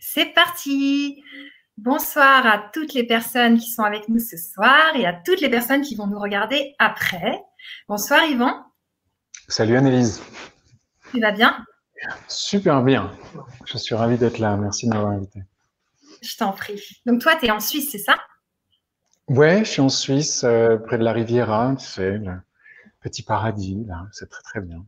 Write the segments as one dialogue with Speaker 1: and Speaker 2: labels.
Speaker 1: C'est parti Bonsoir à toutes les personnes qui sont avec nous ce soir et à toutes les personnes qui vont nous regarder après. Bonsoir Yvan.
Speaker 2: Salut Annelise.
Speaker 1: Tu vas bien?
Speaker 2: Super bien. Je suis ravi d'être là. Merci de m'avoir invité.
Speaker 1: Je t'en prie. Donc toi, tu es en Suisse, c'est ça?
Speaker 2: Ouais, je suis en Suisse, euh, près de la Riviera, tu sais, le petit paradis, là. C'est très très bien.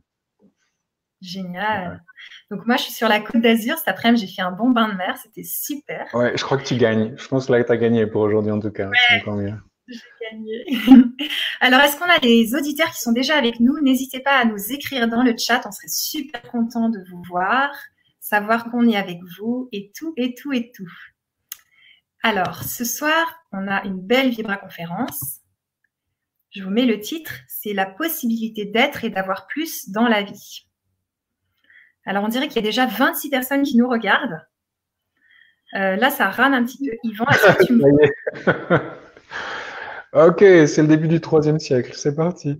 Speaker 1: Génial. Donc moi, je suis sur la Côte d'Azur. Cet après-midi, j'ai fait un bon bain de mer. C'était super.
Speaker 2: Ouais, je crois que tu gagnes. Je pense que là, tu as gagné pour aujourd'hui en tout cas. Mieux.
Speaker 1: J'ai gagné. Alors, est-ce qu'on a des auditeurs qui sont déjà avec nous? N'hésitez pas à nous écrire dans le chat. On serait super content de vous voir, savoir qu'on est avec vous et tout, et tout, et tout. Alors, ce soir, on a une belle vibra-conférence. Je vous mets le titre. C'est la possibilité d'être et d'avoir plus dans la vie. Alors, on dirait qu'il y a déjà 26 personnes qui nous regardent. Euh, là, ça rame un petit peu. Yvan, est-ce que tu me...
Speaker 2: ok, c'est le début du troisième siècle. C'est parti.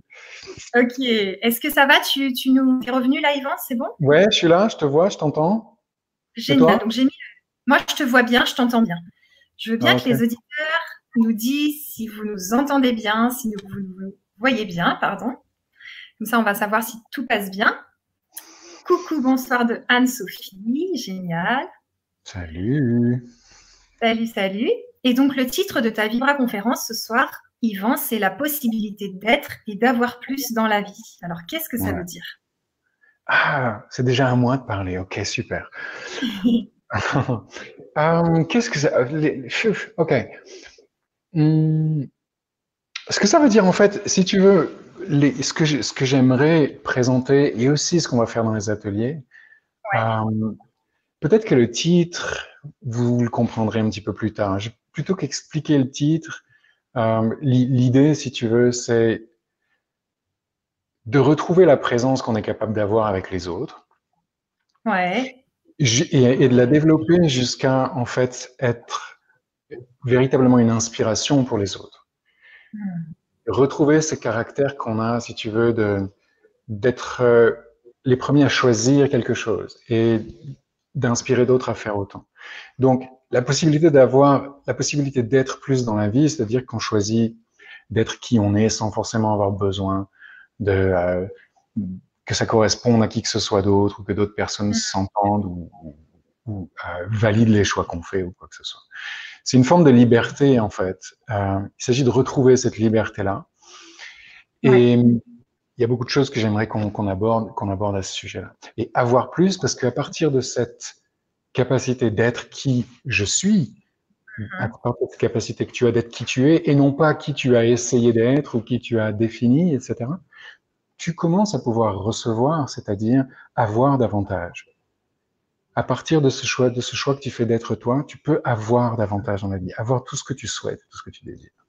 Speaker 1: Ok. Est-ce que ça va? Tu, tu, nous es revenu là, Yvan? C'est bon?
Speaker 2: Ouais, je suis là, je te vois, je t'entends.
Speaker 1: Génial. Donc, j'ai mis... Moi, je te vois bien, je t'entends bien. Je veux bien ah, que les auditeurs nous disent si vous nous entendez bien, si vous nous voyez bien, pardon. Comme ça, on va savoir si tout passe bien. Coucou, bonsoir de Anne-Sophie, génial.
Speaker 2: Salut.
Speaker 1: Salut, salut. Et donc le titre de ta Vibra conférence ce soir, Yvan, c'est la possibilité d'être et d'avoir plus dans la vie. Alors qu'est-ce que ça veut dire?
Speaker 2: Ah, c'est déjà un mois de parler. Ok, super. Euh, qu'est-ce que ça Ok. Hmm. Ce que ça veut dire en fait, si tu veux, ce que ce que j'aimerais présenter et aussi ce qu'on va faire dans les ateliers, euh, peut-être que le titre, vous le comprendrez un petit peu plus tard. plutôt qu'expliquer le titre, euh, l'idée, si tu veux, c'est de retrouver la présence qu'on est capable d'avoir avec les autres.
Speaker 1: Ouais.
Speaker 2: Et, de la développer jusqu'à en fait être véritablement une inspiration pour les autres. Hmm retrouver ce caractère qu'on a, si tu veux, de d'être euh, les premiers à choisir quelque chose et d'inspirer d'autres à faire autant. Donc, la possibilité d'avoir, la possibilité d'être plus dans la vie, c'est-à-dire qu'on choisit d'être qui on est sans forcément avoir besoin de euh, que ça corresponde à qui que ce soit d'autre ou que d'autres personnes mm. s'entendent ou, ou euh, valident les choix qu'on fait ou quoi que ce soit. C'est une forme de liberté, en fait. Euh, il s'agit de retrouver cette liberté-là. Et il y a beaucoup de choses que j'aimerais qu'on aborde, qu'on aborde à ce sujet-là. Et avoir plus, parce qu'à partir de cette capacité d'être qui je suis, à mm-hmm. partir de cette capacité que tu as d'être qui tu es, et non pas qui tu as essayé d'être ou qui tu as défini, etc., tu commences à pouvoir recevoir, c'est-à-dire avoir davantage à partir de ce choix, de ce choix que tu fais d'être toi, tu peux avoir davantage dans la vie, avoir tout ce que tu souhaites, tout ce que tu désires.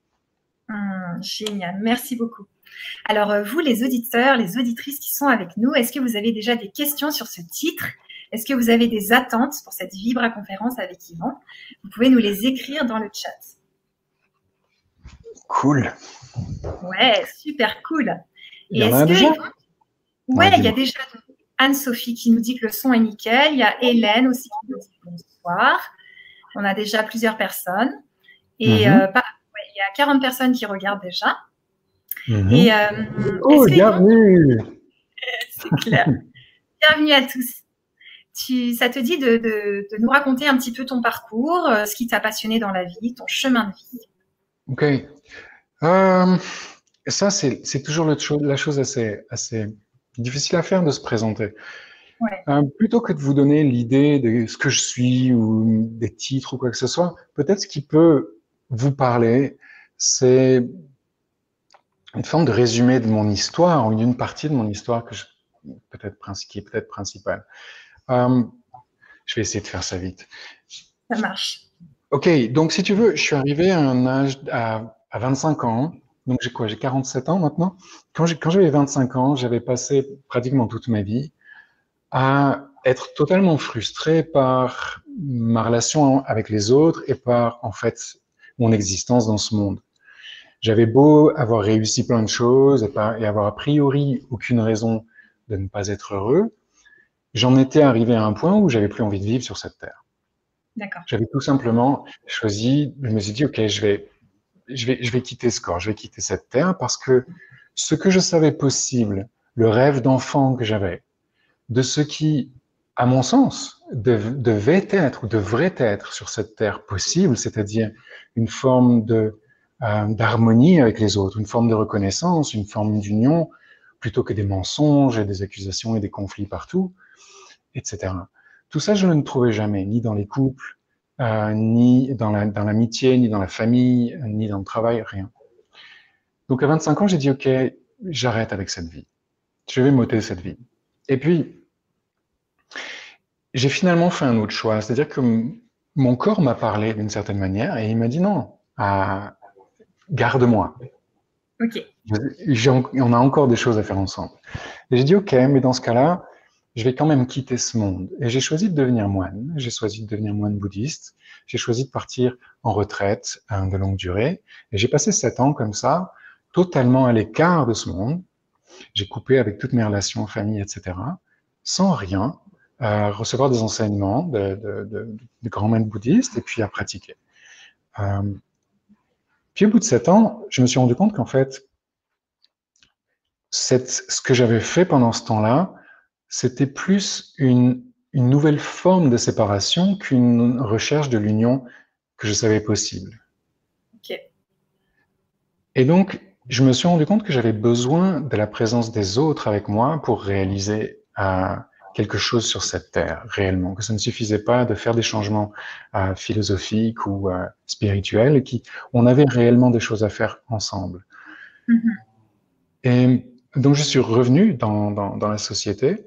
Speaker 1: Hum, génial, merci beaucoup. Alors, euh, vous, les auditeurs, les auditrices qui sont avec nous, est-ce que vous avez déjà des questions sur ce titre? Est-ce que vous avez des attentes pour cette Vibra conférence avec Yvan? Vous pouvez nous les écrire dans le chat.
Speaker 2: Cool.
Speaker 1: Ouais, super cool.
Speaker 2: Il y en a déjà?
Speaker 1: Ouais, il y a déjà Anne-Sophie qui nous dit que le son est nickel. Il y a Hélène aussi qui nous dit bonsoir. On a déjà plusieurs personnes. Et mhm. euh, il y a 40 personnes qui regardent déjà.
Speaker 2: Mhm. Et, euh, oh, bienvenue
Speaker 1: C'est clair. bienvenue à tous. Tu, ça te dit de, nous raconter un petit peu ton parcours, euh, ce qui t'a passionné dans la vie, ton chemin de vie?
Speaker 2: Ok. ça, c'est toujours la chose assez, assez difficile à faire de se présenter. Euh, plutôt que de vous donner l'idée de ce que je suis ou des titres ou quoi que ce soit, peut-être ce qui peut vous parler, c'est une forme de résumé de mon histoire ou d'une partie de mon histoire que je, peut-être qui est peut-être principale. Euh, je vais essayer de faire ça vite.
Speaker 1: Ça marche.
Speaker 2: Ok, donc si tu veux, je suis arrivé à un âge à, à 25 ans donc j'ai quoi? J'ai 47 ans maintenant. Quand j'avais 25 ans, j'avais passé pratiquement toute ma vie à être totalement frustré par ma relation avec les autres et par en fait mon existence dans ce monde. J'avais beau avoir réussi plein de choses et, pas, et avoir a priori aucune raison de ne pas être heureux, j'en étais arrivé à un point où j'avais plus envie de vivre sur cette terre.
Speaker 1: D'accord.
Speaker 2: J'avais tout simplement choisi, je me suis dit, OK, je vais, je vais, je vais quitter ce corps, je vais quitter cette terre parce que ce que je savais possible, le rêve d'enfant que j'avais, de ce qui, à mon sens, devait être ou devrait être sur cette terre possible, c'est-à-dire une forme de euh, d'harmonie avec les autres, une forme de reconnaissance, une forme d'union, plutôt que des mensonges et des accusations et des conflits partout, etc. Tout ça, je ne le trouvais jamais, ni dans les couples, euh, ni dans l'amitié, ni dans la famille, ni dans le travail, rien. Donc à 25 ans, j'ai dit, OK, j'arrête avec cette vie. Je vais m'ôter cette vie. Et puis, j'ai finalement fait un autre choix, c'est-à-dire que mon corps m'a parlé d'une certaine manière et il m'a dit non, à, garde-moi.
Speaker 1: Ok.
Speaker 2: On a encore des choses à faire ensemble. Et j'ai dit, ok, mais dans ce cas-là, je vais quand même quitter ce monde. Et j'ai choisi de devenir moine. J'ai choisi de devenir moine bouddhiste. J'ai choisi de partir en retraite hein, de longue durée. Et j'ai passé sept ans comme ça, totalement à l'écart de ce monde. J'ai coupé avec toutes mes relations, famille, etc. Sans rien, à recevoir des enseignements de, de, de, de grands maîtres bouddhistes et puis à pratiquer. Euh, puis au bout de sept ans, je me suis rendu compte qu'en fait, cette, ce que j'avais fait pendant ce temps-là, c'était plus une, une nouvelle forme de séparation qu'une recherche de l'union que je savais possible. Et donc, je me suis rendu compte que j'avais besoin de la présence des autres avec moi pour réaliser euh, quelque chose sur cette terre réellement, que ça ne suffisait pas de faire des changements euh, philosophiques ou euh, spirituels, qui on avait réellement des choses à faire ensemble. Mm-hmm. Et donc je suis revenu dans, dans, dans la société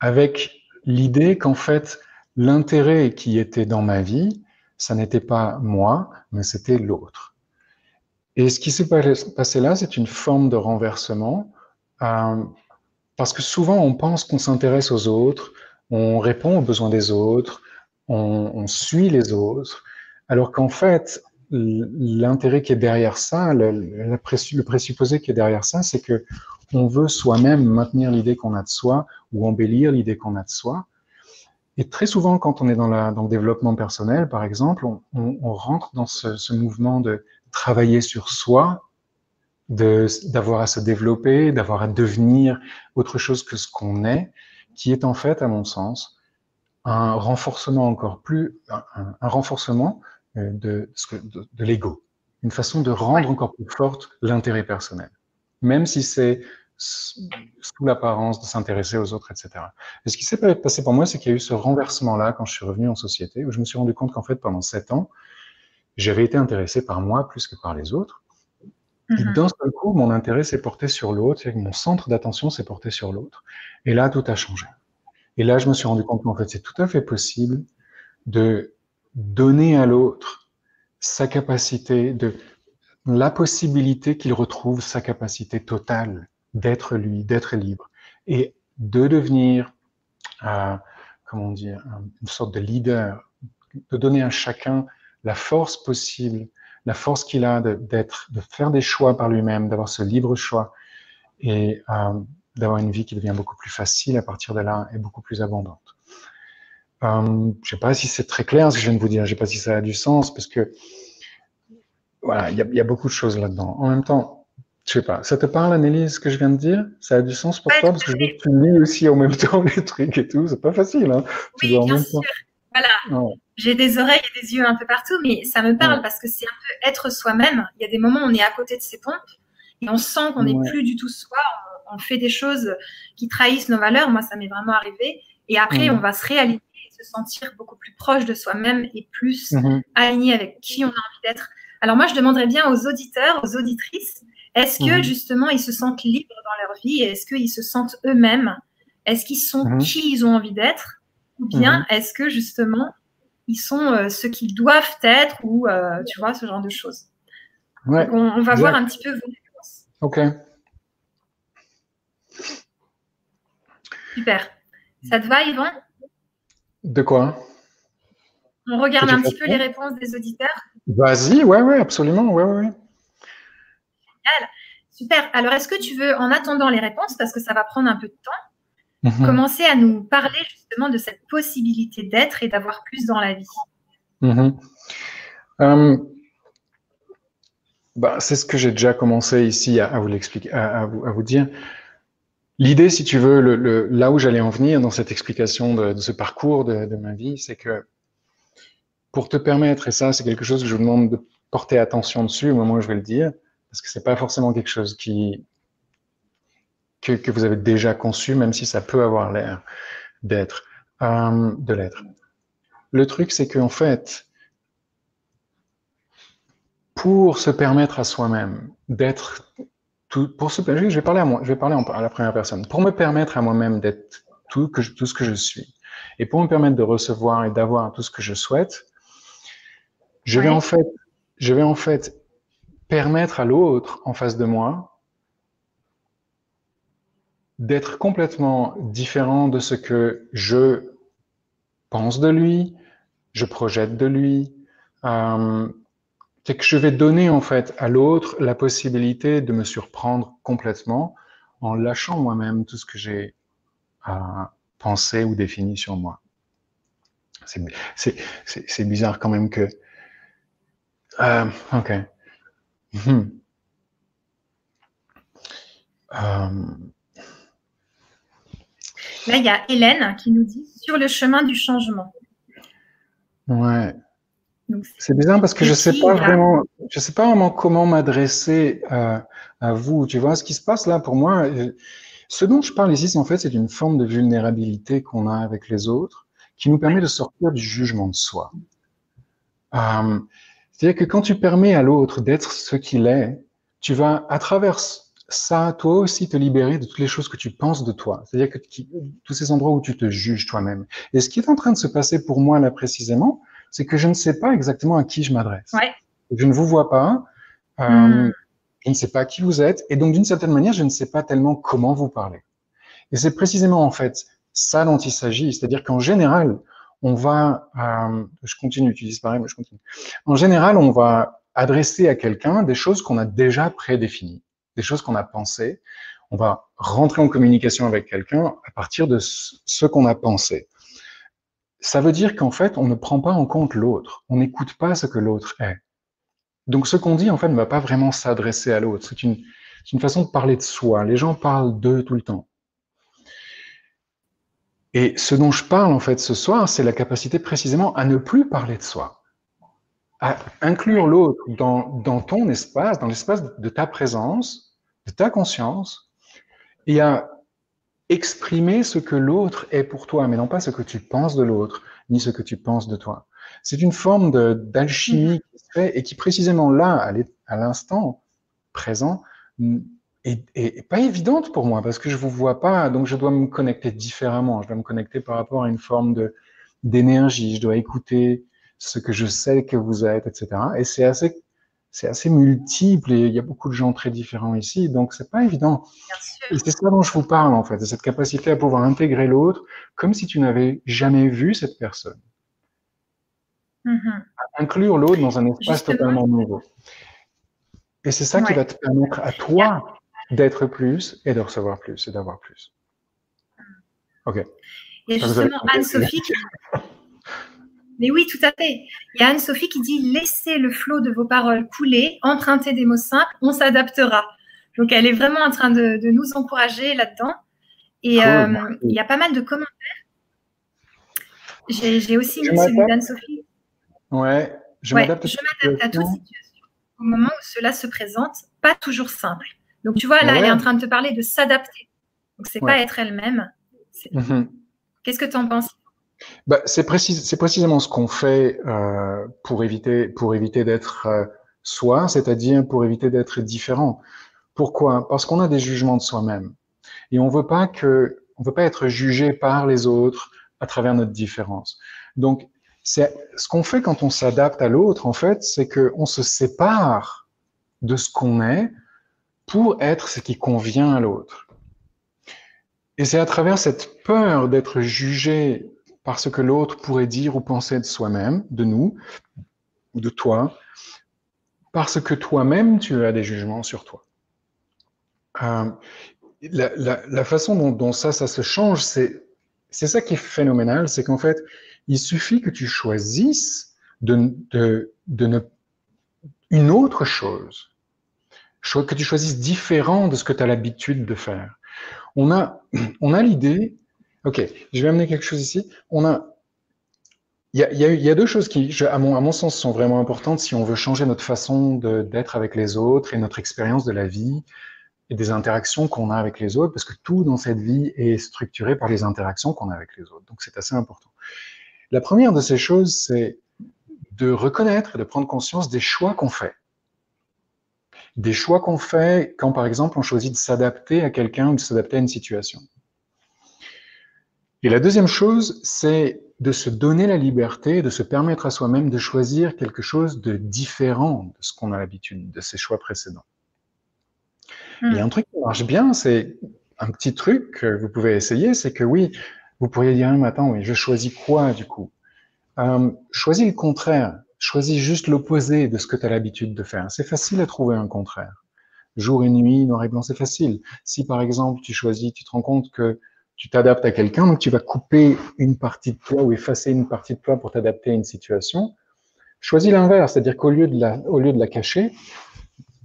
Speaker 2: avec l'idée qu'en fait l'intérêt qui était dans ma vie, ça n'était pas moi, mais c'était l'autre. Et ce qui s'est passé là, c'est une forme de renversement. Euh, parce que souvent, on pense qu'on s'intéresse aux autres, on répond aux besoins des autres, on, suit les autres, alors qu'en fait, l'intérêt qui est derrière ça, le, présupposé qui est derrière ça, c'est que on veut soi-même maintenir l'idée qu'on a de soi ou embellir l'idée qu'on a de soi. Et très souvent, quand on est dans, la, dans le développement personnel, par exemple, on, on, on rentre dans ce, ce, mouvement de travailler sur soi d'avoir à se développer, d'avoir à devenir autre chose que ce qu'on est, qui est en fait, à mon sens, un renforcement encore plus, un, un renforcement euh, de, de, de l'ego, une façon de rendre encore plus forte l'intérêt personnel, même si c'est sous l'apparence de s'intéresser aux autres, etc. Et ce qui s'est passé pour moi, c'est qu'il y a eu ce renversement-là quand je suis revenu en société, où je me suis rendu compte qu'en fait, pendant sept ans, j'avais été intéressé par moi plus que par les autres, et mhm. d'un seul coup, mon intérêt s'est porté sur l'autre, mon centre d'attention s'est porté sur l'autre. Et là, tout a changé. Et là, je me suis rendu compte qu'en fait, c'est tout à fait possible de donner à l'autre sa capacité, de la possibilité qu'il retrouve sa capacité totale d'être lui, d'être libre, et de devenir, euh, comment dire, une sorte de leader, de donner à chacun la force possible la force qu'il a d'être, de, faire des choix par lui-même, d'avoir ce libre choix et euh, d'avoir une vie qui devient beaucoup plus facile à partir de là et beaucoup plus abondante. Euh, je ne sais pas si c'est très clair ce que je viens de vous dire, je ne sais pas si ça a du sens parce que voilà, il y, y a, beaucoup de choses là-dedans. En même temps, je sais pas, ça te parle, Annelise, ce que je viens de dire? Ça a du sens pour toi Parce que tu lis aussi en même temps les trucs et tout, c'est pas facile. Hein
Speaker 1: oui, tu dois en même sûr. Temps... Voilà. J'ai des oreilles et des yeux un peu partout, mais ça me parle parce que c'est un peu être soi-même. Il y a des moments où on est à côté de ses pompes et on sent qu'on n'est plus du tout soi. On, fait des choses qui trahissent nos valeurs. Moi, ça m'est vraiment arrivé. Et après, on va se réaliser et se sentir beaucoup plus proche de soi-même et plus mm-hmm. aligné avec qui on a envie d'être. Alors moi, je demanderais bien aux auditeurs, aux auditrices, est-ce que mm-hmm. justement ils se sentent libres dans leur vie Est-ce qu'ils se sentent eux-mêmes? Est-ce qu'ils sont mm-hmm. qui ils ont envie d'être? Ou bien mhm. est-ce que justement ils sont euh, ce qu'ils doivent être ou euh, tu vois ce genre de choses?
Speaker 2: Ouais,
Speaker 1: on, va voir un petit peu vos réponses.
Speaker 2: Ok.
Speaker 1: Super. Ça te va, Yvan
Speaker 2: De quoi?
Speaker 1: On regarde un petit peu les réponses des auditeurs.
Speaker 2: Vas-y, ouais, ouais, absolument, ouais, ouais.
Speaker 1: Génial. Super. Alors, est-ce que tu veux, en attendant les réponses, parce que ça va prendre un peu de temps, mhm. commencer à nous parler justement de cette possibilité d'être et d'avoir plus dans la vie?
Speaker 2: Mhm. Euh, bah, c'est ce que j'ai déjà commencé ici à, vous l'expliquer, à, vous, dire. L'idée, si tu veux, le, là où j'allais en venir dans cette explication de, ce parcours de, de ma vie, c'est que pour te permettre, et ça, c'est quelque chose que je vous demande de porter attention dessus au moment où je vais le dire, parce que c'est pas forcément quelque chose qui que, que, vous avez déjà conçu, même si ça peut avoir l'air d'être euh, de l'être. Le truc, c'est qu'en fait, pour se permettre à soi-même d'être tout, pour se, je vais parler à moi, je vais parler à la première personne. Pour me permettre à moi-même d'être tout, que tout ce que je suis, et pour me permettre de recevoir et d'avoir tout ce que je souhaite, je vais en fait, je vais en fait permettre à l'autre en face de moi d'être complètement différent de ce que je pense de lui, je projette de lui. Euh, c'est que je vais donner en fait à l'autre la possibilité de me surprendre complètement en lâchant moi-même tout ce que j'ai euh, pensé ou défini sur moi. C'est bizarre quand même que... Euh, ok. Hmm.
Speaker 1: Euh, Là, il y a Hélène qui nous dit sur le chemin du changement.
Speaker 2: Ouais. C'est bizarre parce que je sais pas vraiment, je sais pas vraiment comment m'adresser à, vous. Tu vois, ce qui se passe là? Pour moi, euh, ce dont je parle ici, en fait, c'est une forme de vulnérabilité qu'on a avec les autres, qui nous permet de sortir du jugement de soi. Euh, c'est-à-dire que quand tu permets à l'autre d'être ce qu'il est, tu vas, à travers ça, toi aussi, te libérer de toutes les choses que tu penses de toi. C'est-à-dire que tous ces endroits où tu te juges toi-même. Et ce qui est en train de se passer pour moi là précisément, c'est que je ne sais pas exactement à qui je m'adresse.
Speaker 1: Ouais.
Speaker 2: Je ne vous vois pas. Euh, hmm. Je ne sais pas qui vous êtes. Et donc, d'une certaine manière, je ne sais pas tellement comment vous parler. Et c'est précisément, en fait, ça dont il s'agit. C'est-à-dire qu'en général, on va, euh, je continue, tu disparais, mais je continue. En général, on va adresser à quelqu'un des choses qu'on a déjà prédéfinies des choses qu'on a pensées. On va rentrer en communication avec quelqu'un à partir de ce qu'on a pensé. Ça veut dire qu'en fait, on ne prend pas en compte l'autre. On n'écoute pas ce que l'autre est. Donc, ce qu'on dit, en fait, ne va pas vraiment s'adresser à l'autre. C'est une, une façon de parler de soi. Les gens parlent d'eux tout le temps. Et ce dont je parle, en fait, ce soir, c'est la capacité précisément à ne plus parler de soi à inclure l'autre dans, dans, ton espace, dans l'espace de ta présence, de ta conscience, et à exprimer ce que l'autre est pour toi, mais non pas ce que tu penses de l'autre, ni ce que tu penses de toi. C'est une forme d'alchimie mm-hmm. qui se fait et qui précisément là, à l'instant présent, est, est, pas évidente pour moi parce que je vous vois pas, donc je dois me connecter différemment. Je dois me connecter par rapport à une forme de d'énergie. Je dois écouter ce que je sais que vous êtes, etc. Et c'est assez, c'est assez multiple et il y a beaucoup de gens très différents ici, donc c'est pas évident. Et c'est ça dont je vous parle en fait, de cette capacité à pouvoir intégrer l'autre comme si tu n'avais jamais vu cette personne. Mm-hmm. Inclure l'autre dans un espace totalement nouveau. Et c'est ça qui va te permettre à toi d'être plus et de recevoir plus et d'avoir plus.
Speaker 1: Ok. Il y a justement Anne-Sophie qui, mais oui, tout à fait. Il y a Anne-Sophie qui dit laissez le flot de vos paroles couler, empruntez des mots simples, on s'adaptera. Donc, elle est vraiment en train de, nous encourager là-dedans. Et euh, il y a pas mal de commentaires. J'ai aussi mis celui d'Anne-Sophie.
Speaker 2: Ouais,
Speaker 1: je m'adapte à toute situation au moment où cela se présente, pas toujours simple. Donc, tu vois, là, elle est en train de te parler de s'adapter. Donc, c'est pas être elle-même. Mhm. Qu'est-ce que tu en penses?
Speaker 2: Bah, c'est précisément ce qu'on fait euh, pour éviter, pour éviter d'être euh, soi, c'est-à-dire pour éviter d'être différent. Pourquoi? Parce qu'on a des jugements de soi-même et on veut pas que, on veut pas être jugé par les autres à travers notre différence. Donc, c'est ce qu'on fait quand on s'adapte à l'autre. En fait, c'est que on se sépare de ce qu'on est pour être ce qui convient à l'autre. Et c'est à travers cette peur d'être jugé parce que l'autre pourrait dire ou penser de soi-même, de nous, ou de toi, parce que toi-même, tu as des jugements sur toi. Euh, la, façon dont, ça, ça se change, c'est, c'est ça qui est phénoménal, c'est qu'en fait, il suffit que tu choisisses de, de, de ne, une autre chose, que tu choisisses différent de ce que tu as l'habitude de faire. On a, on a l'idée, ok, je vais amener quelque chose ici. On a, il y a, y a, deux choses qui, à mon sens, sont vraiment importantes si on veut changer notre façon d'être avec les autres et notre expérience de la vie et des interactions qu'on a avec les autres, parce que tout dans cette vie est structuré par les interactions qu'on a avec les autres. Donc c'est assez important. La première de ces choses, c'est de reconnaître et de prendre conscience des choix qu'on fait. Des choix qu'on fait quand, par exemple, on choisit de s'adapter à quelqu'un ou de s'adapter à une situation. Et la deuxième chose, c'est de se donner la liberté, de se permettre à soi-même de choisir quelque chose de différent de ce qu'on a l'habitude, de ses choix précédents. Il y a un truc qui marche bien, c'est un petit truc que vous pouvez essayer, c'est que oui, vous pourriez dire un matin, oui, je choisis quoi du coup? Euh, Choisis le contraire, choisis juste l'opposé de ce que tu as l'habitude de faire. C'est facile à trouver un contraire. Jour et nuit, noir et blanc, c'est facile. Si par exemple tu choisis, tu te rends compte que tu t'adaptes à quelqu'un, donc tu vas couper une partie de toi ou effacer une partie de toi pour t'adapter à une situation. Choisis l'inverse, c'est-à-dire qu'au lieu de la, au lieu de la cacher,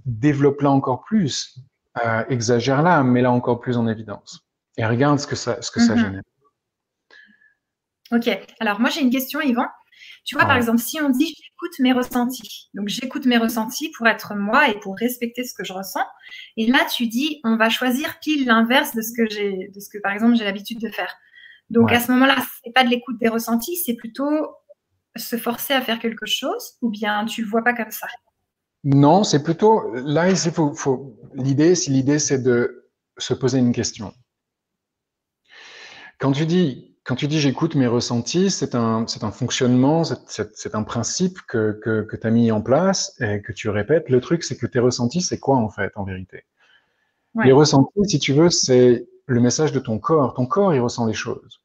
Speaker 2: développe-la encore plus, euh, exagère-la, mets-la encore plus en évidence. Et regarde ce que ça, ce que ça mhm. génère.
Speaker 1: Ok, alors moi j'ai une question, Yvan. Tu vois, par exemple, si on dit j'écoute mes ressentis, donc j'écoute mes ressentis pour être moi et pour respecter ce que je ressens. Et là, tu dis on va choisir pile l'inverse de ce que j'ai, de ce que par exemple j'ai l'habitude de faire. Donc à ce moment-là, c'est pas de l'écoute des ressentis, c'est plutôt se forcer à faire quelque chose, ou bien tu le vois pas comme ça?
Speaker 2: Non, c'est plutôt là faut, faut l'idée, si l'idée c'est de se poser une question. Quand tu dis quand tu dis j'écoute mes ressentis, c'est un, c'est un fonctionnement, c'est un principe que, que, que tu as mis en place et que tu répètes. Le truc, c'est que tes ressentis, c'est quoi en fait, en vérité? Les ressentis, si tu veux, c'est le message de ton corps. Ton corps, il ressent les choses.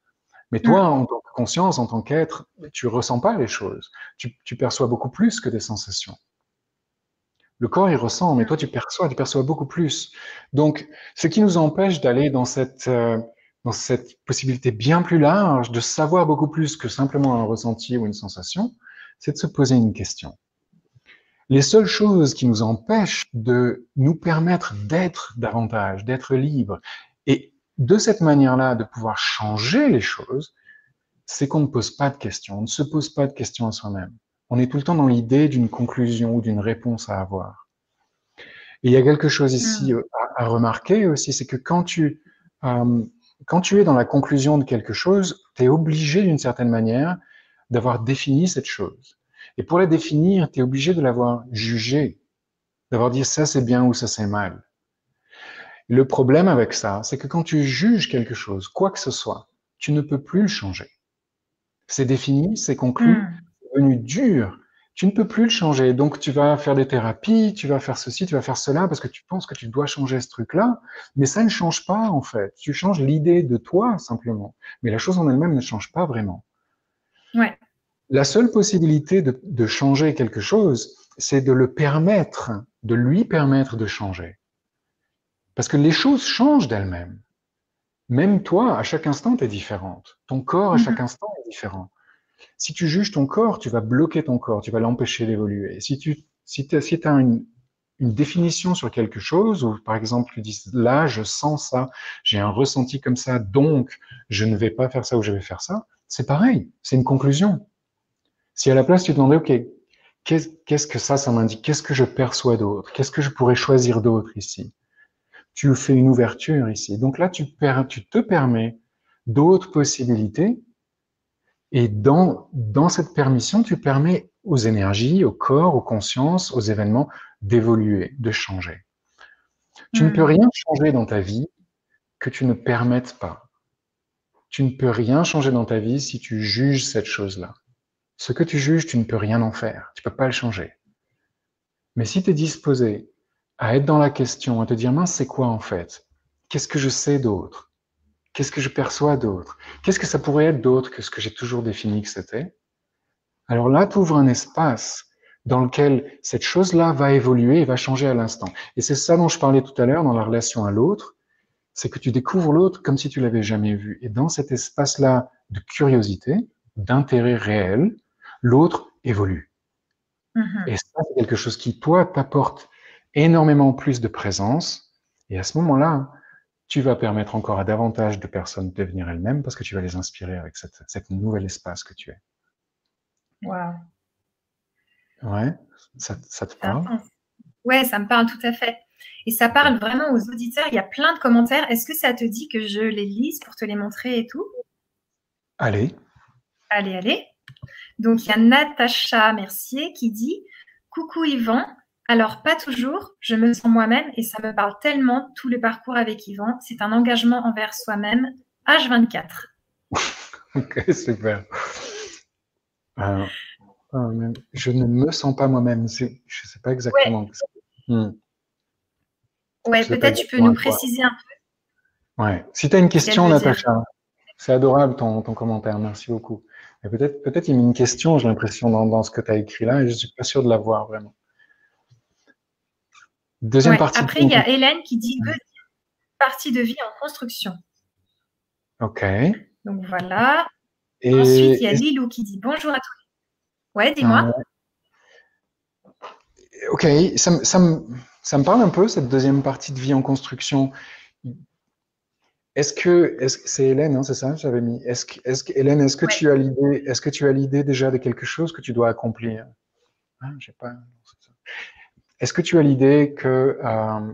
Speaker 2: Mais toi, en tant que conscience, en tant qu'être, tu ressens pas les choses. Tu, tu perçois beaucoup plus que des sensations. Le corps, il ressent, mais toi, tu perçois, tu perçois beaucoup plus. Donc, ce qui nous empêche d'aller dans cette... Euh, dans cette possibilité bien plus large de savoir beaucoup plus que simplement un ressenti ou une sensation, c'est de se poser une question. Les seules choses qui nous empêchent de nous permettre d'être davantage, d'être libre, et de cette manière-là de pouvoir changer les choses, c'est qu'on ne pose pas de questions, on ne se pose pas de questions à soi-même. On est tout le temps dans l'idée d'une conclusion ou d'une réponse à avoir. Et il y a quelque chose ici hmm. à, remarquer aussi, c'est que quand tu euh, quand tu es dans la conclusion de quelque chose, tu es obligé d'une certaine manière d'avoir défini cette chose. Et pour la définir, tu es obligé de l'avoir jugée, d'avoir dit ça c'est bien ou ça c'est mal. Le problème avec ça, c'est que quand tu juges quelque chose, quoi que ce soit, tu ne peux plus le changer. C'est défini, c'est conclu, hmm. c'est devenu dur tu ne peux plus le changer. Donc, tu vas faire des thérapies, tu vas faire ceci, tu vas faire cela, parce que tu penses que tu dois changer ce truc-là. Mais ça ne change pas, en fait. Tu changes l'idée de toi, simplement. Mais la chose en elle-même ne change pas vraiment.
Speaker 1: Ouais.
Speaker 2: La seule possibilité de, de changer quelque chose, c'est de le permettre, de lui permettre de changer. Parce que les choses changent d'elles-mêmes. Même toi, à chaque instant, tu es différente. Ton corps, à mm-hmm. chaque instant, est différent. Si tu juges ton corps, tu vas bloquer ton corps, tu vas l'empêcher d'évoluer. Si tu si as une, une définition sur quelque chose, ou par exemple tu dis là je sens ça, j'ai un ressenti comme ça, donc je ne vais pas faire ça ou je vais faire ça, c'est pareil, c'est une conclusion. Si à la place tu te demandais, ok, qu'est-ce que ça, ça m'indique? Qu'est-ce que je perçois d'autre? Qu'est-ce que je pourrais choisir d'autre ici? Tu fais une ouverture ici. Donc là, tu, tu te permets d'autres possibilités et dans, dans cette permission, tu permets aux énergies, au corps, aux consciences, aux événements d'évoluer, de changer. Tu ne peux hmm. rien changer dans ta vie que tu ne permettes pas. Tu ne peux rien changer dans ta vie si tu juges cette chose-là. Ce que tu juges, tu ne peux rien en faire. Tu peux pas le changer. Mais si tu es disposé à être dans la question, à te dire, mince, c'est quoi en fait? Qu'est-ce que je sais d'autre? Qu'est-ce que je perçois d'autre? Qu'est-ce que ça pourrait être d'autre que ce que j'ai toujours défini que c'était? Alors là, tu ouvres un espace dans lequel cette chose-là va évoluer et va changer à l'instant. Et c'est ça dont je parlais tout à l'heure dans la relation à l'autre, c'est que tu découvres l'autre comme si tu l'avais jamais vu. Et dans cet espace-là de curiosité, d'intérêt réel, l'autre évolue. Mhm. Et ça, c'est quelque chose qui, toi, t'apporte énormément plus de présence. Et à ce moment-là, tu vas permettre encore à davantage de personnes de devenir elles-mêmes parce que tu vas les inspirer avec cette, cette nouvel espace que tu es.
Speaker 1: Wow.
Speaker 2: Ouais, ça, ça te parle
Speaker 1: Ouais, ça me parle tout à fait. Et ça parle vraiment aux auditeurs. Il y a plein de commentaires. Est-ce que ça te dit que je les lise pour te les montrer et tout?
Speaker 2: Allez.
Speaker 1: Allez, allez. Donc, il y a Natacha Mercier qui dit Coucou Yvan. Alors, pas toujours, je me sens moi-même et ça me parle tellement tout le parcours avec Yvan. C'est un engagement envers soi-même, H24.
Speaker 2: ok, super. Euh, je ne me sens pas moi-même. Je ne sais pas exactement.
Speaker 1: Ouais, ouais peut-être tu peux nous préciser un peu.
Speaker 2: Ouais. Si tu as une question, Natacha, c'est adorable ton, ton, commentaire. Merci beaucoup. Peut-être peut il y a une question, j'ai l'impression, dans, dans, ce que tu as écrit là, et je ne suis pas sûr de la voir vraiment.
Speaker 1: Deuxième partie. Après, il y a Hélène qui dit deuxième partie de vie en construction.
Speaker 2: Ok.
Speaker 1: Donc voilà. Et Ensuite, il y a Lilou qui dit bonjour à tous Ouais, dis-moi.
Speaker 2: ok, ça, ça, me, ça, me, parle un peu, cette deuxième partie de vie en construction. Est-ce que, c'est Hélène, hein, c'est ça, j'avais mis. Est-ce que, est-ce que, Hélène, est-ce que tu as l'idée, est-ce que tu as l'idée déjà de quelque chose que tu dois accomplir? Ah, pas. Est-ce que tu as l'idée que euh,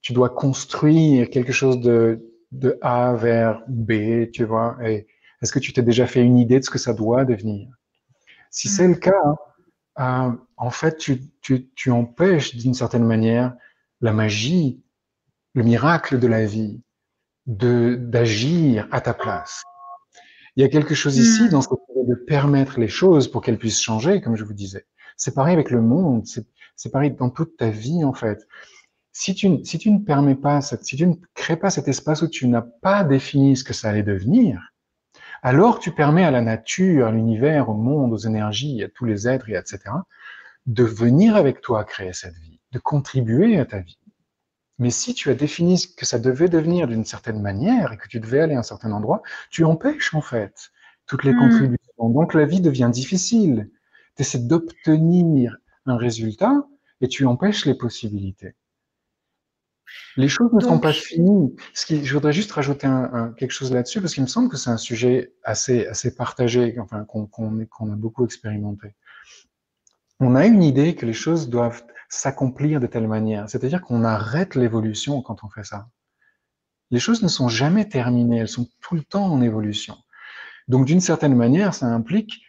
Speaker 2: tu dois construire quelque chose de, de A vers B, tu vois? Et est-ce que tu t'es déjà fait une idée de ce que ça doit devenir? Si c'est le cas, euh, en fait, tu, tu, tu empêches d'une certaine manière la magie, le miracle de la vie, de d'agir à ta place. Il y a quelque chose ici hmm. dans ce de permettre les choses pour qu'elles puissent changer, comme je vous disais. C'est pareil avec le monde, c'est pareil dans toute ta vie en fait. Si tu, si tu ne permets pas, si tu ne crées pas cet espace où tu n'as pas défini ce que ça allait devenir, alors tu permets à la nature, à l'univers, au monde, aux énergies, à tous les êtres, et etc., de venir avec toi créer cette vie, de contribuer à ta vie. Mais si tu as défini que ça devait devenir d'une certaine manière et que tu devais aller à un certain endroit, tu empêches en fait toutes les hmm. contributions. Donc la vie devient difficile. Tu essaies d'obtenir un résultat et tu empêches les possibilités. Les choses ne sont pas finies. Ce qui, je voudrais juste rajouter un, quelque chose là-dessus, parce qu'il me semble que c'est un sujet assez, assez partagé, enfin, qu'on qu'on a beaucoup expérimenté. On a une idée que les choses doivent s'accomplir de telle manière, c'est-à-dire qu'on arrête l'évolution quand on fait ça. Les choses ne sont jamais terminées, elles sont tout le temps en évolution. Donc, d'une certaine manière, ça implique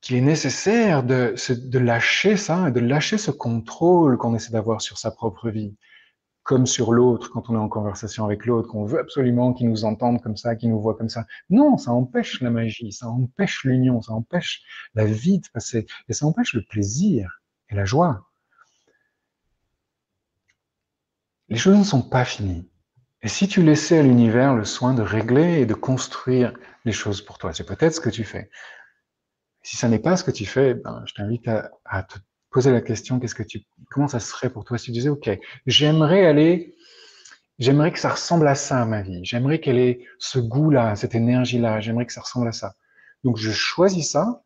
Speaker 2: qu'il est nécessaire de, de lâcher ça, de lâcher ce contrôle qu'on essaie d'avoir sur sa propre vie comme sur l'autre, quand on est en conversation avec l'autre, qu'on veut absolument qu'il nous entende comme ça, qu'il nous voit comme ça. Non, ça empêche la magie, ça empêche l'union, ça empêche la vie de passer, et ça empêche le plaisir et la joie. Les choses ne sont pas finies. Et si tu laissais à l'univers le soin de régler et de construire les choses pour toi, c'est peut-être ce que tu fais. Si ça n'est pas ce que tu fais, ben, je t'invite à, te poser la question, qu'est-ce que tu, comment ça serait pour toi si tu disais, OK, j'aimerais aller, j'aimerais que ça ressemble à ça, ma vie. J'aimerais qu'elle ait ce goût-là, cette énergie-là. J'aimerais que ça ressemble à ça. Donc, je choisis ça,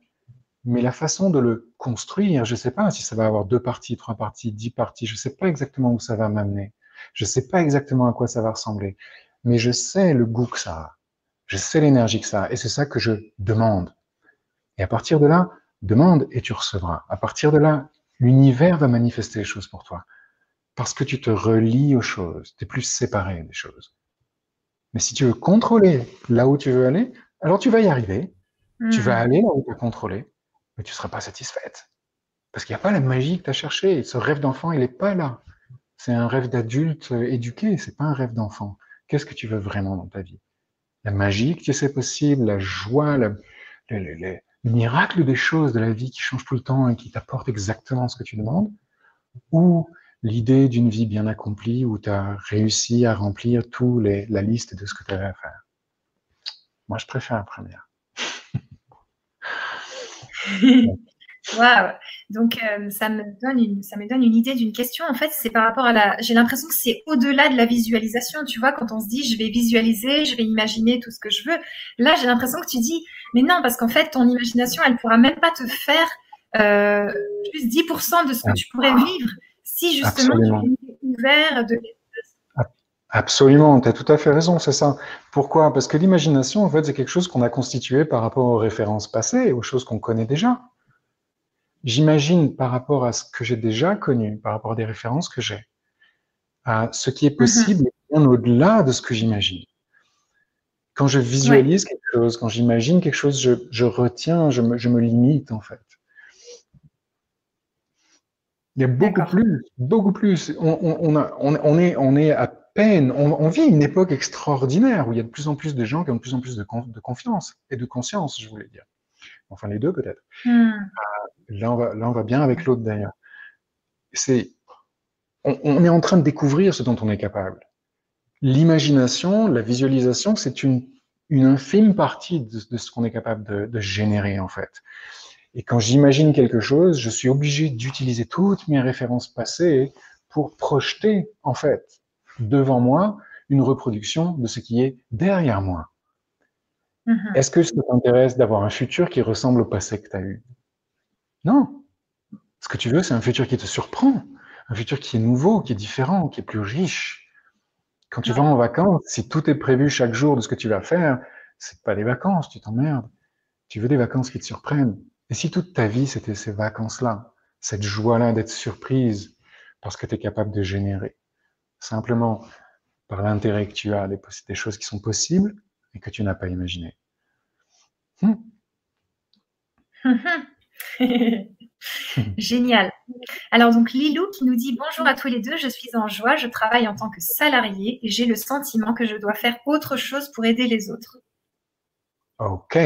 Speaker 2: mais la façon de le construire, je sais pas si ça va avoir deux parties, trois parties, dix parties. Je sais pas exactement où ça va m'amener. Je sais pas exactement à quoi ça va ressembler. Mais je sais le goût que ça a. Je sais l'énergie que ça a. Et c'est ça que je demande. Et à partir de là, demande et tu recevras. À partir de là, l'univers va manifester les choses pour toi. Parce que tu te relis aux choses, tu es plus séparé des choses. Mais si tu veux contrôler là où tu veux aller, alors tu vas y arriver. Tu vas hmm. aller là où tu as contrôlé, mais tu ne seras pas satisfaite. Parce qu'il n'y a pas la magie que tu as cherché. Ce rêve d'enfant, il n'est pas là. C'est un rêve d'adulte éduqué, c'est pas un rêve d'enfant. Qu'est-ce que tu veux vraiment dans ta vie? La magie que tu sais possible, la joie, la, le miracle des choses de la vie qui change tout le temps et qui t'apporte exactement ce que tu demandes, ou l'idée d'une vie bien accomplie où tu as réussi à remplir tout les, la liste de ce que tu avais à faire? Moi, je préfère la première.
Speaker 1: Waouh Donc, euh, ça, me donne une, ça me donne une idée d'une question. En fait, c'est par rapport à la. J'ai l'impression que c'est au-delà de la visualisation. Tu vois, quand on se dit je vais visualiser, je vais imaginer tout ce que je veux. Là, j'ai l'impression que tu dis mais non, parce qu'en fait, ton imagination, elle pourra même pas te faire euh, juste 10% de ce que tu pourrais vivre si justement tu étais ouvert de
Speaker 2: Absolument, tu as tout à fait raison, c'est ça. Pourquoi? Parce que l'imagination, en fait, c'est quelque chose qu'on a constitué par rapport aux références passées, aux choses qu'on connaît déjà. J'imagine par rapport à ce que j'ai déjà connu, par rapport à des références que j'ai, à ce qui est mm-hmm. possible bien au-delà de ce que j'imagine. Quand je visualise quelque chose, quand j'imagine quelque chose, je, retiens, je me, je me limite en fait. Il y a beaucoup plus, beaucoup plus. On, on, a, on, est, on est à peine, on, vit une époque extraordinaire où il y a de plus en plus de gens qui ont de plus en plus de, confiance et de conscience, je voulais dire. Enfin, les deux peut-être. Euh, là, on va, là, on va bien avec l'autre d'ailleurs. C'est, on, est en train de découvrir ce dont on est capable. L'imagination, la visualisation, c'est une, une infime partie de, ce qu'on est capable de, de générer en fait. Et quand j'imagine quelque chose, je suis obligé d'utiliser toutes mes références passées pour projeter, en fait, devant moi une reproduction de ce qui est derrière moi. Mm-hmm. Est-ce que ça t'intéresse d'avoir un futur qui ressemble au passé que tu as eu? Non. Ce que tu veux, c'est un futur qui te surprend, un futur qui est nouveau, qui est différent, qui est plus riche. Quand tu vas en vacances, si tout est prévu chaque jour de ce que tu vas faire, c'est pas des vacances, tu t'emmerdes. Tu veux des vacances qui te surprennent. Et si toute ta vie, c'était ces vacances-là, cette joie-là d'être surprise parce que tu es capable de générer, simplement par l'intérêt que tu as des, des, choses qui sont possibles et que tu n'as pas imaginées. Hmm.
Speaker 1: Génial. Alors donc Lilou qui nous dit bonjour à tous les deux, je suis en joie, je travaille en tant que salarié et j'ai le sentiment que je dois faire autre chose pour aider les autres.
Speaker 2: Ok.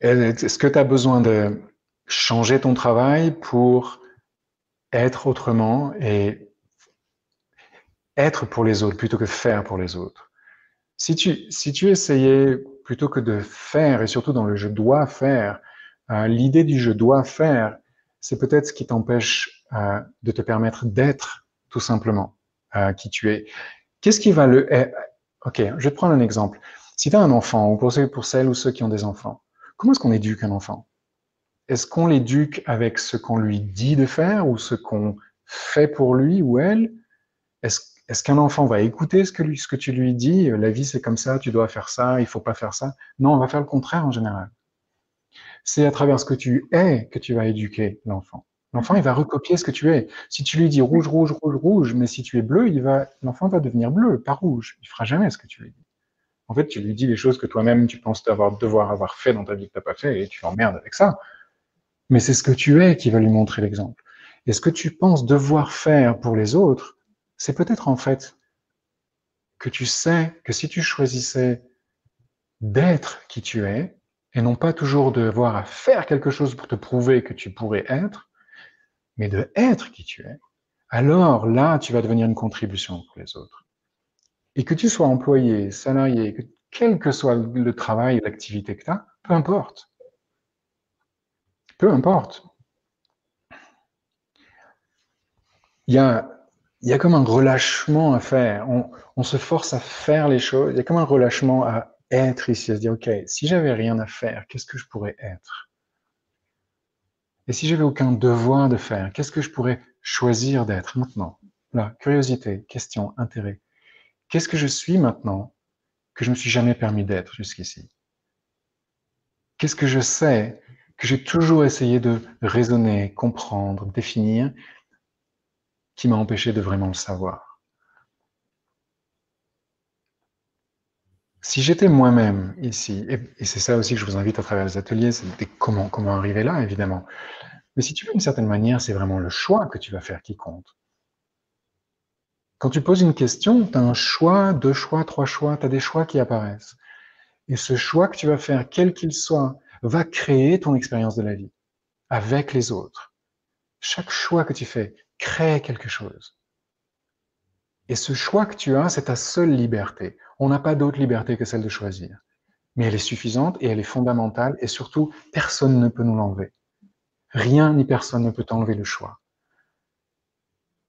Speaker 2: Est-ce que tu as besoin de changer ton travail pour être autrement et être pour les autres plutôt que faire pour les autres? Si tu, si tu essayais plutôt que de faire, et surtout dans le je dois faire, euh, l'idée du je dois faire, c'est peut-être ce qui t'empêche euh, de te permettre d'être tout simplement euh, qui tu es. Qu'est-ce qui va le... Eh, ok, je vais te prendre un exemple. Si tu as un enfant, ou pour, pour celles ou ceux qui ont des enfants, Comment est-ce qu'on éduque un enfant? Est-ce qu'on l'éduque avec ce qu'on lui dit de faire ou ce qu'on fait pour lui ou elle? Est-ce qu'un enfant va écouter ce que, ce que tu lui dis La vie, c'est comme ça, tu dois faire ça, il faut pas faire ça? Non, on va faire le contraire en général. C'est à travers ce que tu es que tu vas éduquer l'enfant. L'enfant, il va recopier ce que tu es. Si tu lui dis rouge, rouge, rouge, rouge, mais si tu es bleu, il va, l'enfant va devenir bleu, pas rouge. Il fera jamais ce que tu lui dis. En fait, tu lui dis les choses que toi-même tu penses devoir, devoir avoir fait dans ta vie que tu n'as pas fait et tu l'emmerdes avec ça. Mais c'est ce que tu es qui va lui montrer l'exemple. Et ce que tu penses devoir faire pour les autres, c'est peut-être en fait que tu sais que si tu choisissais d'être qui tu es, et non pas toujours devoir à faire quelque chose pour te prouver que tu pourrais être, mais de être qui tu es, alors là, tu vas devenir une contribution pour les autres. Et que tu sois employé, salarié, que, quel que soit le travail, l'activité que tu as, peu importe. Peu importe. Il y a, il y a comme un relâchement à faire. On, se force à faire les choses. Il y a comme un relâchement à être ici, à se dire, OK, si j'avais rien à faire, qu'est-ce que je pourrais être? Et si j'avais aucun devoir de faire, qu'est-ce que je pourrais choisir d'être maintenant? Là, curiosité, question, intérêt. Qu'est-ce que je suis maintenant que je ne me suis jamais permis d'être jusqu'ici? Qu'est-ce que je sais que j'ai toujours essayé de raisonner, comprendre, définir, qui m'a empêché de vraiment le savoir Si j'étais moi-même ici, et, c'est ça aussi que je vous invite à travers les ateliers, c'est comment, comment arriver là, évidemment. Mais si tu veux, d'une certaine manière, c'est vraiment le choix que tu vas faire qui compte. Quand tu poses une question, tu as un choix, deux choix, trois choix, tu as des choix qui apparaissent. Et ce choix que tu vas faire, quel qu'il soit, va créer ton expérience de la vie avec les autres. Chaque choix que tu fais crée quelque chose. Et ce choix que tu as, c'est ta seule liberté. On n'a pas d'autre liberté que celle de choisir. Mais elle est suffisante et elle est fondamentale et surtout, personne ne peut nous l'enlever. Rien ni personne ne peut t'enlever le choix.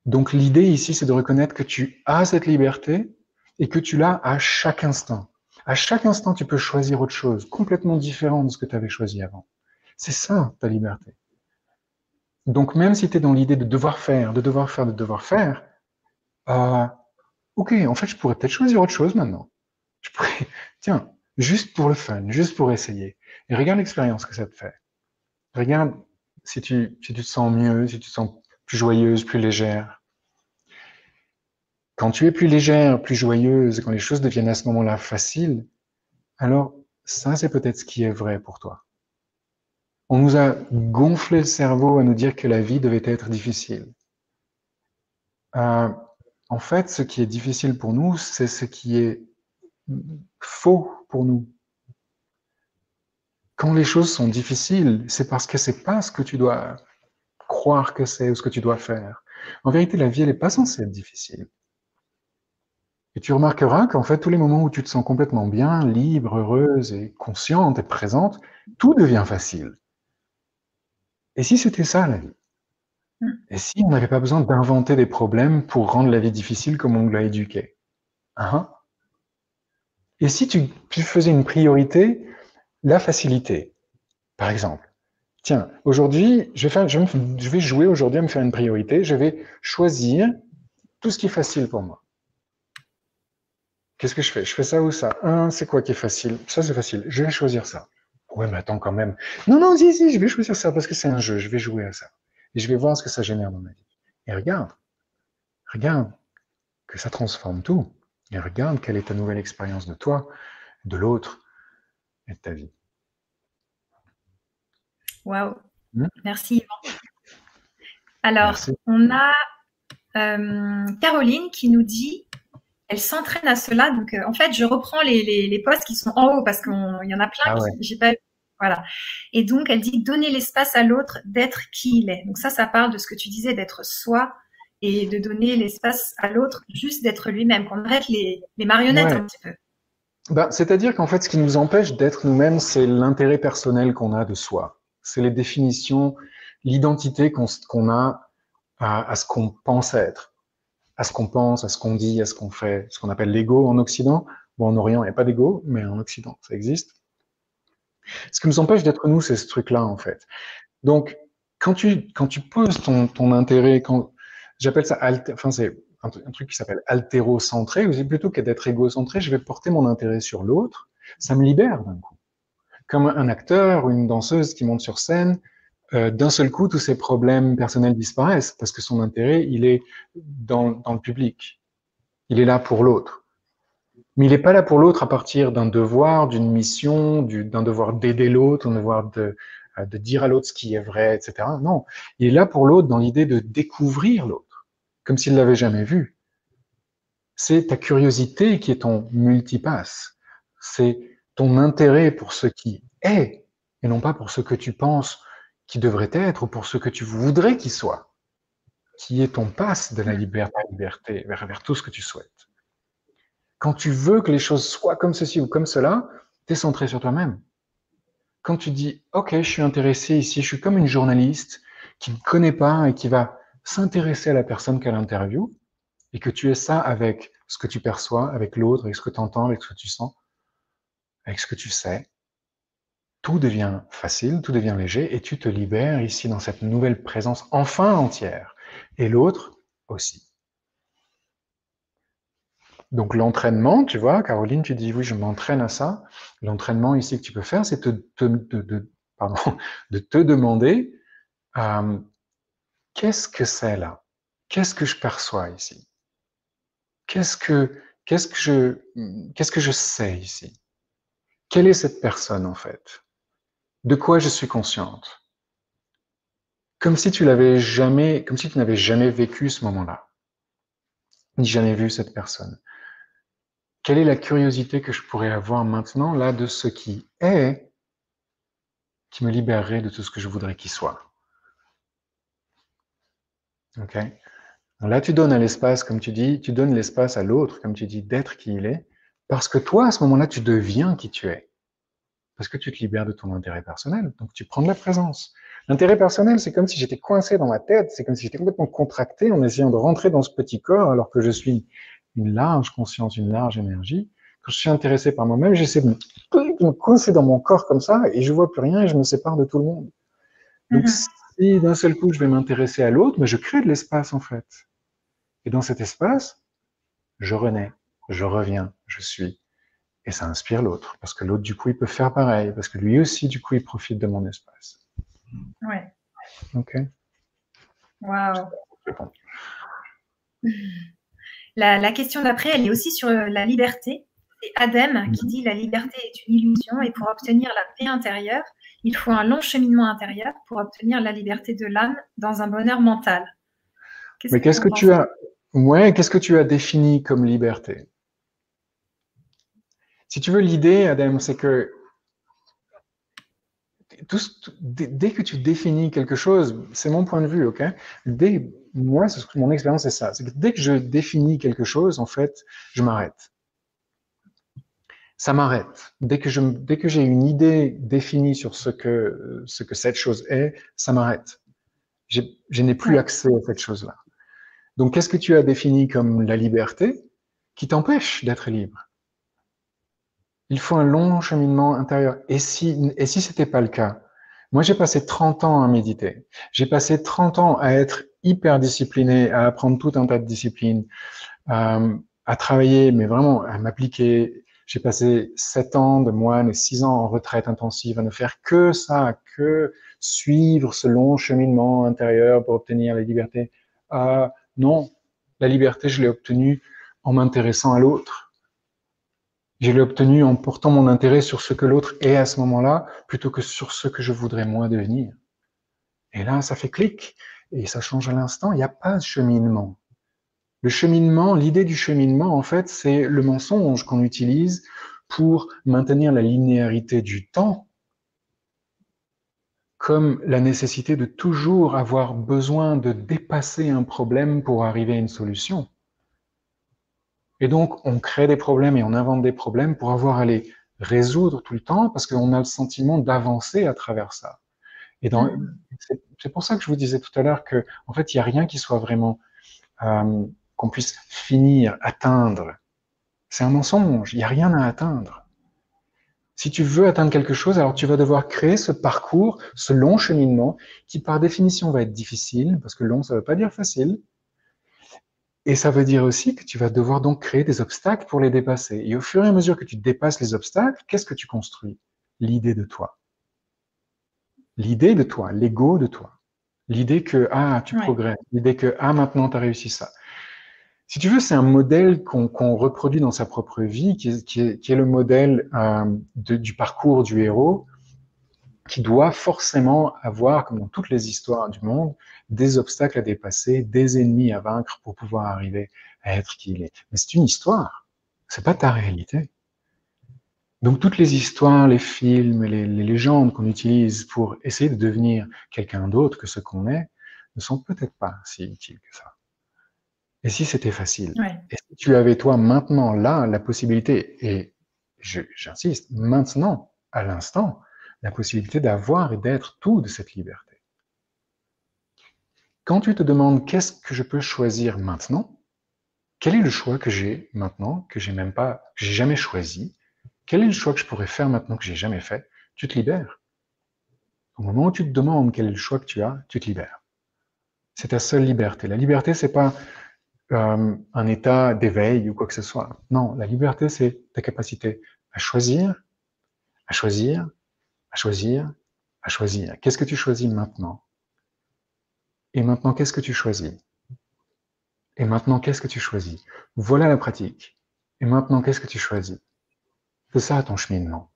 Speaker 2: Donc l'idée ici, c'est de reconnaître que tu as cette liberté et que tu l'as à chaque instant. À chaque instant, tu peux choisir autre chose, complètement différent de ce que tu avais choisi avant. C'est ça, ta liberté. Donc, même si tu es dans l'idée de devoir faire, de devoir faire, de devoir faire, euh, ok, en fait, je pourrais peut-être choisir autre chose maintenant. Je pourrais, tiens, juste pour le fun, juste pour essayer. Et regarde l'expérience que ça te fait. Regarde si tu, si tu te sens mieux, si tu te sens plus joyeuse, plus légère. Quand tu es plus légère, plus joyeuse, quand les choses deviennent à ce moment-là faciles, alors ça, c'est peut-être ce qui est vrai pour toi. On nous a gonflé le cerveau à nous dire que la vie devait être difficile. Euh, en fait, ce qui est difficile pour nous, c'est ce qui est faux pour nous. Quand les choses sont difficiles, c'est parce que c'est pas ce que tu dois croire que c'est ou ce que tu dois faire. En vérité, la vie, elle n'est pas censée être difficile. Et tu remarqueras qu'en fait, tous les moments où tu te sens complètement bien, libre, heureuse et consciente et présente, tout devient facile. Et si c'était ça la vie? Hmm. Et si on n'avait pas besoin d'inventer des problèmes pour rendre la vie difficile comme on l'a éduqué? Hein? Et si tu, faisais une priorité, la facilité, par exemple. Tiens, aujourd'hui, je, je vais jouer aujourd'hui à me faire une priorité. Je vais choisir tout ce qui est facile pour moi. Qu'est-ce que je fais? Je fais ça ou ça? Un, c'est quoi qui est facile? Ça, c'est facile. Je vais choisir ça. Ouais, mais attends quand même. Non, non, si, si, je vais choisir ça parce que c'est un jeu. Je vais jouer à ça. Et je vais voir ce que ça génère dans ma vie. Et regarde, regarde que ça transforme tout. Et regarde quelle est ta nouvelle expérience de toi, de l'autre et de ta vie.
Speaker 1: Waouh. Hmm? Merci Yvan. Alors, on a euh, Caroline qui nous dit elle s'entraîne à cela. Donc, euh, en fait, je reprends les, les, les postes qui sont en haut parce qu'il y en a plein ah j'ai pas voilà. Et donc, elle dit donner l'espace à l'autre d'être qui il est. Donc ça, ça parle de ce que tu disais, d'être soi et de donner l'espace à l'autre juste d'être lui-même, qu'on arrête les, les marionnettes un petit peu.
Speaker 2: Ben, C'est-à-dire qu'en fait, ce qui nous empêche d'être nous-mêmes, c'est l'intérêt personnel qu'on a de soi. C'est les définitions, l'identité qu'on a à, à ce qu'on pense être à ce qu'on pense, à ce qu'on dit, à ce qu'on fait, ce qu'on appelle l'ego en Occident. Bon, en Orient, il n'y a pas d'ego, mais en Occident, ça existe. Ce qui nous empêche d'être nous, c'est ce truc-là, en fait. Donc, quand tu, quand tu poses ton, ton intérêt, quand, j'appelle ça, enfin, c'est un, truc qui s'appelle altérocentré, plutôt que d'être égocentré, je vais porter mon intérêt sur l'autre, ça me libère d'un coup. Comme un acteur ou une danseuse qui monte sur scène, euh, d'un seul coup, tous ses problèmes personnels disparaissent parce que son intérêt, il est dans, le public. Il est là pour l'autre. Mais il n'est pas là pour l'autre à partir d'un devoir, d'une mission, d'un devoir d'aider l'autre, d'un devoir de, euh, de dire à l'autre ce qui est vrai, etc. Non, il est là pour l'autre dans l'idée de découvrir l'autre, comme s'il l'avait jamais vu. C'est ta curiosité qui est ton multipasse. C'est ton intérêt pour ce qui est et non pas pour ce que tu penses qui devrait être, ou pour ce que tu voudrais qu'il soit, qui est ton passe de la liberté, liberté vers, vers tout ce que tu souhaites. Quand tu veux que les choses soient comme ceci ou comme cela, tu es centré sur toi-même. Quand tu dis, OK, je suis intéressé ici, je suis comme une journaliste qui ne connaît pas et qui va s'intéresser à la personne qu'elle interviewe, et que tu es ça avec ce que tu perçois, avec l'autre, avec ce que tu entends, avec ce que tu sens, avec ce que tu sais, tout devient facile, tout devient léger, et tu te libères ici dans cette nouvelle présence enfin entière. Et l'autre aussi. Donc l'entraînement, tu vois, Caroline, tu dis oui, je m'entraîne à ça. L'entraînement ici que tu peux faire, c'est de, te demander euh, qu'est-ce que c'est là? Qu'est-ce que je perçois ici? Qu'est-ce que je sais ici? Quelle est cette personne en fait? De quoi je suis consciente. Comme si tu l'avais jamais, comme si tu n'avais jamais vécu ce moment-là, ni jamais vu cette personne. Quelle est la curiosité que je pourrais avoir maintenant là de ce qui est qui me libérerait de tout ce que je voudrais qu'il soit? Ok. Là, tu donnes à l'espace, comme tu dis, tu donnes l'espace à l'autre, comme tu dis, d'être qui il est, parce que toi, à ce moment-là, tu deviens qui tu es parce que tu te libères de ton intérêt personnel. Donc tu prends de la présence. L'intérêt personnel, c'est comme si j'étais coincé dans ma tête, c'est comme si j'étais complètement contracté en essayant de rentrer dans ce petit corps alors que je suis une large conscience, une large énergie. Quand je suis intéressé par moi-même, j'essaie de me coincer dans mon corps comme ça et je vois plus rien et je me sépare de tout le monde. Donc, mhm. si d'un seul coup je vais m'intéresser à l'autre, mais je crée de l'espace en fait. Et dans cet espace, je renais, je reviens, je suis. Et ça inspire l'autre, parce que l'autre, du coup, il peut faire pareil, parce que lui aussi, du coup, il profite de mon espace.
Speaker 1: Ouais.
Speaker 2: Ok.
Speaker 1: Waouh. La, question d'après, elle est aussi sur la liberté. C'est Adem qui dit la liberté est une illusion et pour obtenir la paix intérieure, il faut un long cheminement intérieur pour obtenir la liberté de l'âme dans un bonheur mental.
Speaker 2: Mais qu'est-ce que, tu as Ouais, qu'est-ce que tu as défini comme liberté? Si tu veux, l'idée, Adem, c'est que dès, que tu définis quelque chose, c'est mon point de vue, ok? Dès, moi, mon expérience, c'est ça. C'est que dès que je définis quelque chose, en fait, je m'arrête. Ça m'arrête. Dès que je, dès que j'ai une idée définie sur ce que, ce que cette chose est, ça m'arrête. Je n'ai plus accès à cette chose-là. Donc, qu'est-ce que tu as défini comme la liberté qui t'empêche d'être libre? Il faut un long cheminement intérieur. Et si, et si c'était pas le cas? Moi, j'ai passé 30 ans à méditer. J'ai passé 30 ans à être hyper discipliné, à apprendre tout un tas de disciplines, euh, à travailler, mais vraiment à m'appliquer. J'ai passé sept ans de moine et six ans en retraite intensive à ne faire que ça, que suivre ce long cheminement intérieur pour obtenir la liberté. Euh, non, la liberté, je l'ai obtenue en m'intéressant à l'autre. Je l'ai obtenue en portant mon intérêt sur ce que l'autre est à ce moment-là, plutôt que sur ce que je voudrais moi devenir. Et là, ça fait clic et ça change à l'instant, il n'y a pas de cheminement. Le cheminement, l'idée du cheminement, en fait, c'est le mensonge qu'on utilise pour maintenir la linéarité du temps, comme la nécessité de toujours avoir besoin de dépasser un problème pour arriver à une solution. Et donc, on crée des problèmes et on invente des problèmes pour avoir à les résoudre tout le temps parce qu'on a le sentiment d'avancer à travers ça. Et mm. c'est pour ça que je vous disais tout à l'heure que, en fait, il n'y a rien qui soit vraiment euh, qu'on puisse finir, atteindre. C'est un mensonge. Il n'y a rien à atteindre. Si tu veux atteindre quelque chose, alors tu vas devoir créer ce parcours, ce long cheminement, qui par définition va être difficile, parce que long, ça ne veut pas dire facile. Et ça veut dire aussi que tu vas devoir donc créer des obstacles pour les dépasser. Et au fur et à mesure que tu dépasses les obstacles, qu'est-ce que tu construis? L'idée de toi l'idée de toi, l'ego de toi. L'idée que, ah, tu progresses. L'idée que, ah, maintenant, tu as réussi ça. Si tu veux, c'est un modèle qu'on reproduit dans sa propre vie, qui est, le modèle euh, du parcours du héros, qui doit forcément avoir, comme dans toutes les histoires du monde, des obstacles à dépasser, des ennemis à vaincre pour pouvoir arriver à être qui il est. Mais c'est une histoire. C'est pas ta réalité. Donc toutes les histoires, les films, les, les légendes qu'on utilise pour essayer de devenir quelqu'un d'autre que ce qu'on est, ne sont peut-être pas si utiles que ça. Et si c'était facile? Et si tu avais toi maintenant là la possibilité, et j'insiste, maintenant, à l'instant, la possibilité d'avoir et d'être tout de cette liberté. Quand tu te demandes qu'est-ce que je peux choisir maintenant, quel est le choix que j'ai maintenant, que j'ai même pas, j'ai jamais choisi, quel est le choix que je pourrais faire maintenant que j'ai jamais fait? Tu te libères. Au moment où tu te demandes quel est le choix que tu as, tu te libères. C'est ta seule liberté. La liberté, c'est pas euh, un état d'éveil ou quoi que ce soit. Non, la liberté, c'est ta capacité à choisir, à choisir, à choisir, à choisir. Qu'est-ce que tu choisis maintenant? Et maintenant, qu'est-ce que tu choisis? Et maintenant, qu'est-ce que tu choisis? Voilà la pratique. Et maintenant, qu'est-ce que tu choisis? C'est ça ton cheminement.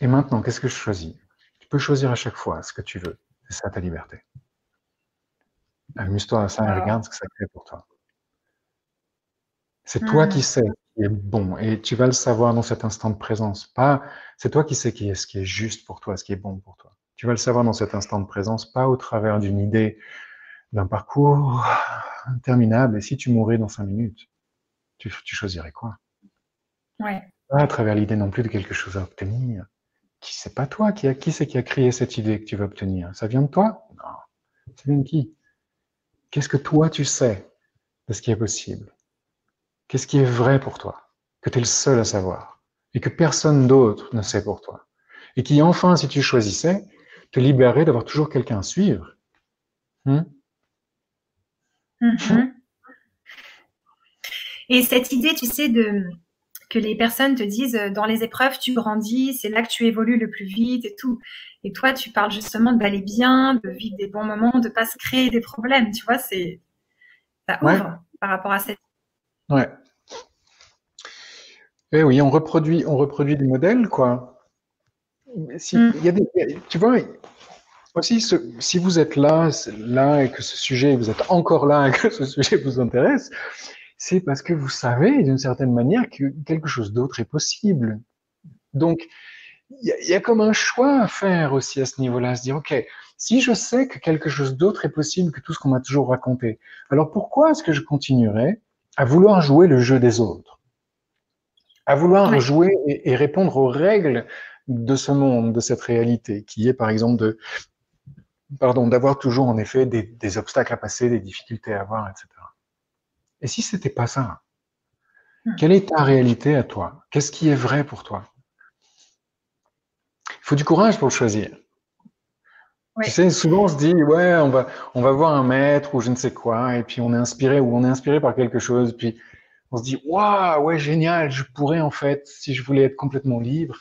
Speaker 2: Et maintenant, qu'est-ce que je choisis? Tu peux choisir à chaque fois ce que tu veux. C'est ça ta liberté. Amuse-toi à ça et regarde ce que ça crée pour toi. C'est toi qui hmm. sais qui est bon et tu vas le savoir dans cet instant de présence. Pas, c'est toi qui sais qui est ce qui est juste pour toi, ce qui est bon pour toi. Tu vas le savoir dans cet instant de présence, pas au travers d'une idée, d'un parcours interminable. Et si tu mourais dans cinq minutes, tu, tu choisirais quoi?
Speaker 1: Ouais
Speaker 2: pas à travers l'idée non plus de quelque chose à obtenir. Qui c'est pas toi qui a qui c'est qui a créé cette idée que tu veux obtenir? Ça vient de toi? Non. Ça vient de qui? Qu'est-ce que toi tu sais de ce qui est possible? Qu'est-ce qui est vrai pour toi Que tu es le seul à savoir et que personne d'autre ne sait pour toi. Et qui enfin, si tu choisissais, te libérer d'avoir toujours quelqu'un à suivre? Hmm?
Speaker 1: Mhm. Et cette idée, tu sais, de que les personnes te disent euh, dans les épreuves, tu grandis, c'est là que tu évolues le plus vite et tout. Et toi, tu parles justement d'aller bien, de vivre des bons moments, de pas se créer des problèmes. Tu vois, c'est ça ouvre par rapport à cette.
Speaker 2: Ouais. Eh oui, on reproduit, on reproduit des modèles, quoi. Si, mm. y a des, tu vois, aussi, si vous êtes là, là et que ce sujet, vous êtes encore là et que ce sujet vous intéresse, c'est parce que vous savez d'une certaine manière que quelque chose d'autre est possible. Donc, il y, a comme un choix à faire aussi à ce niveau-là, se dire, OK, si je sais que quelque chose d'autre est possible que tout ce qu'on m'a toujours raconté, alors pourquoi est-ce que je continuerai à vouloir jouer le jeu des autres À vouloir jouer et, répondre aux règles de ce monde, de cette réalité, qui est par exemple de, pardon, d'avoir toujours en effet des, des obstacles à passer, des difficultés à avoir, etc. Et si c'était pas ça hmm. Quelle est ta réalité à toi? Qu'est-ce qui est vrai pour toi? Il faut du courage pour le choisir. Tu sais, souvent on se dit, ouais, on va, on va voir un maître ou je ne sais quoi, et puis on est inspiré ou on est inspiré par quelque chose, puis on se dit, waouh, ouais, génial, je pourrais en fait, si je voulais être complètement libre,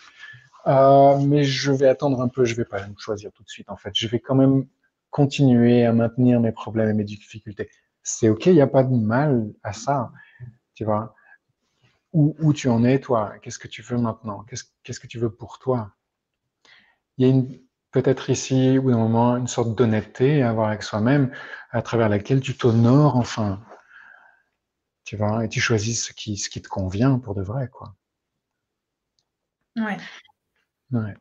Speaker 2: euh, mais je vais attendre un peu, je vais pas me choisir tout de suite en fait, je vais quand même continuer à maintenir mes problèmes et mes difficultés. C'est OK, il n'y a pas de mal à ça, tu vois. Où, tu en es, toi? Qu'est-ce que tu veux maintenant? Qu'est-ce que tu veux pour toi? Il y a peut-être ici, ou un moment, une sorte d'honnêteté à avoir avec soi-même, à travers laquelle tu t'honores enfin, tu vois, et tu choisis ce qui, ce qui te convient pour de vrai, quoi.
Speaker 1: Ouais. Ouais.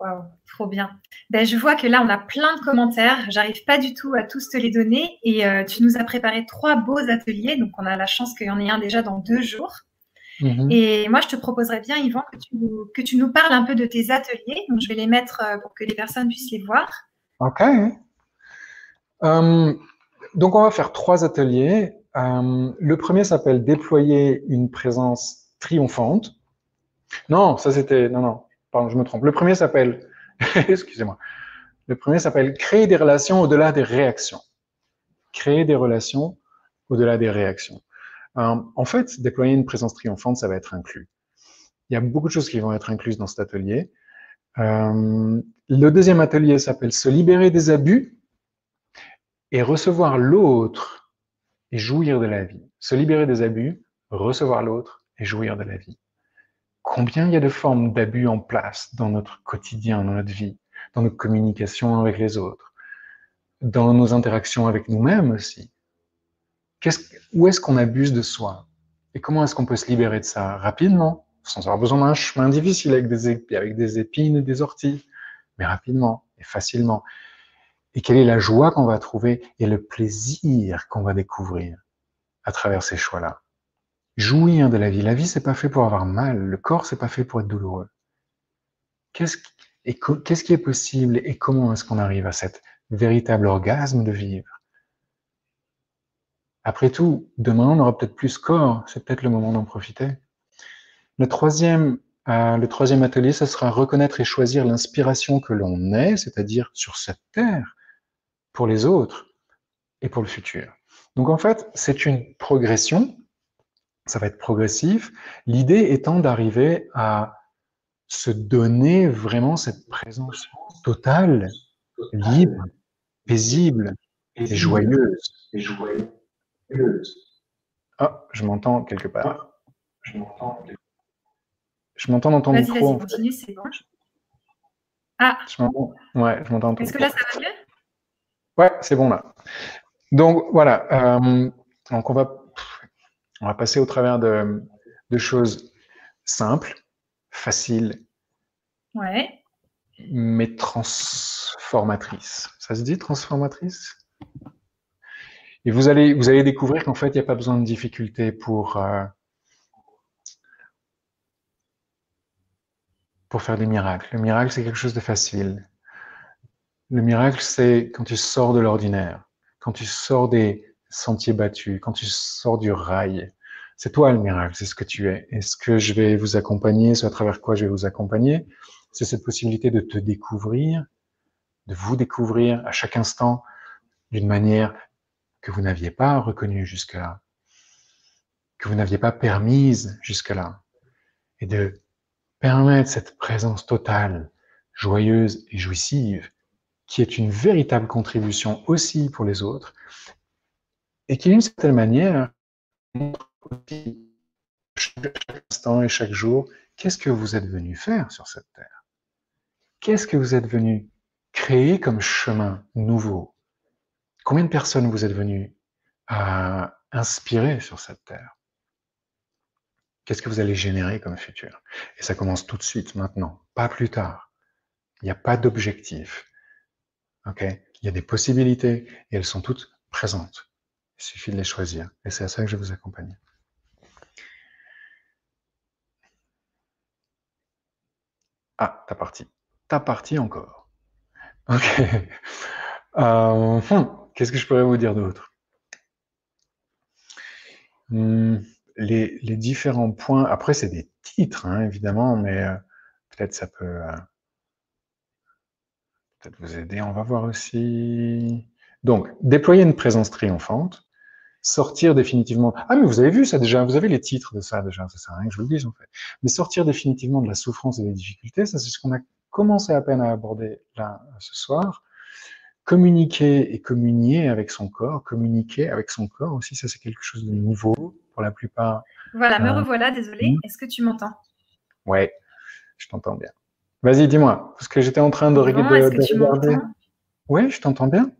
Speaker 1: Wow, trop bien. Ben, je vois que là, on a plein de commentaires. J'arrive pas du tout à tous te les donner. Et euh, tu nous as préparé trois beaux ateliers. Donc, on a la chance qu'il y en ait un déjà dans deux jours. Mhm. Et moi, je te proposerais bien, Yvan, que tu, que tu, nous parles un peu de tes ateliers. Donc, je vais les mettre euh, pour que les personnes puissent les voir.
Speaker 2: OK. Euh, donc, on va faire trois ateliers. le premier s'appelle Déployer une présence triomphante. Non, ça c'était. Non, non, Pardon, je me trompe. Le premier s'appelle, excusez-moi, le premier s'appelle créer des relations au-delà des réactions. Créer des relations au-delà des réactions. Euh, en fait, déployer une présence triomphante, ça va être inclus. Il y a beaucoup de choses qui vont être incluses dans cet atelier. Euh, le deuxième atelier s'appelle se libérer des abus et recevoir l'autre et jouir de la vie. Se libérer des abus, recevoir l'autre et jouir de la vie. Combien il y a de formes d'abus en place dans notre quotidien, dans notre vie, dans nos communications avec les autres, dans nos interactions avec nous-mêmes aussi? Où est-ce qu'on abuse de soi? Et comment est-ce qu'on peut se libérer de ça? Rapidement, sans avoir besoin d'un chemin difficile avec des, épines et des orties, mais rapidement et facilement. Et quelle est la joie qu'on va trouver et le plaisir qu'on va découvrir à travers ces choix-là? Jouir de la vie. La vie, c'est pas fait pour avoir mal. Le corps, c'est pas fait pour être douloureux. Qu'est-ce qui, qu'est-ce qui est possible et comment est-ce qu'on arrive à cet véritable orgasme de vivre? Après tout, demain, on aura peut-être plus corps. C'est peut-être le moment d'en profiter. Le troisième, euh, le troisième atelier, ce sera reconnaître et choisir l'inspiration que l'on est, c'est-à-dire sur cette terre, pour les autres et pour le futur. Donc en fait, c'est une progression ça va être progressif. L'idée étant d'arriver à se donner vraiment cette présence totale, libre, paisible et joyeuse. Et joyeuse. Ah, je m'entends quelque part. Je m'entends. Je m'entends dans ton micro. Vas-y, continue, c'est bon. Ah. Je m'entends. Ouais, je m'entends.
Speaker 1: Est-ce que là, ça va mieux?
Speaker 2: Ouais, c'est bon là. Donc voilà. Euh, donc on va on va passer au travers de, choses simples, faciles,
Speaker 1: ouais.
Speaker 2: mais transformatrices. Ça se dit transformatrice? Et vous allez, vous allez découvrir qu'en fait, il n'y a pas besoin de difficulté pour, euh, pour faire des miracles. Le miracle, c'est quelque chose de facile. Le miracle, c'est quand tu sors de l'ordinaire, quand tu sors des, sentier battu, quand tu sors du rail, c'est toi le miracle, c'est ce que tu es. Est-ce que je vais vous accompagner, c'est à travers quoi je vais vous accompagner c'est cette possibilité de te découvrir, de vous découvrir à chaque instant d'une manière que vous n'aviez pas reconnue jusque-là, que vous n'aviez pas permise jusque-là, et de permettre cette présence totale, joyeuse et jouissive, qui est une véritable contribution aussi pour les autres, et qui, d'une certaine manière, montre aussi chaque instant et chaque jour, qu'est-ce que vous êtes venu faire sur cette terre? Qu'est-ce que vous êtes venu créer comme chemin nouveau? Combien de personnes vous êtes venu à inspirer sur cette terre? Qu'est-ce que vous allez générer comme futur? Et ça commence tout de suite, maintenant, pas plus tard. Il n'y a pas d'objectif. Il y a des possibilités et elles sont toutes présentes. Il suffit de les choisir. Et c'est à ça que je vous accompagne. Ah, t'as parti. T'as parti encore. Ok. Euh, hmm, qu'est-ce que je pourrais vous dire d'autre? Hmm, les, différents points. Après, c'est des titres, hein, évidemment, mais euh, peut-être ça peut euh, peut-être vous aider. On va voir aussi. Donc, déployer une présence triomphante sortir définitivement. Ah, mais vous avez vu ça déjà, vous avez les titres de ça déjà, ça sert à rien que je vous le dise en fait. Mais sortir définitivement de la souffrance et des difficultés, ça c'est ce qu'on a commencé à peine à aborder là ce soir. Communiquer et communier avec son corps, communiquer avec son corps aussi, ça c'est quelque chose de nouveau pour la plupart.
Speaker 1: Voilà, me euh, revoilà, désolé. Hmm. Est-ce que tu m'entends?
Speaker 2: Ouais, je t'entends bien. Vas-y, dis-moi, parce que j'étais en train de, regarder. Oui, je t'entends bien.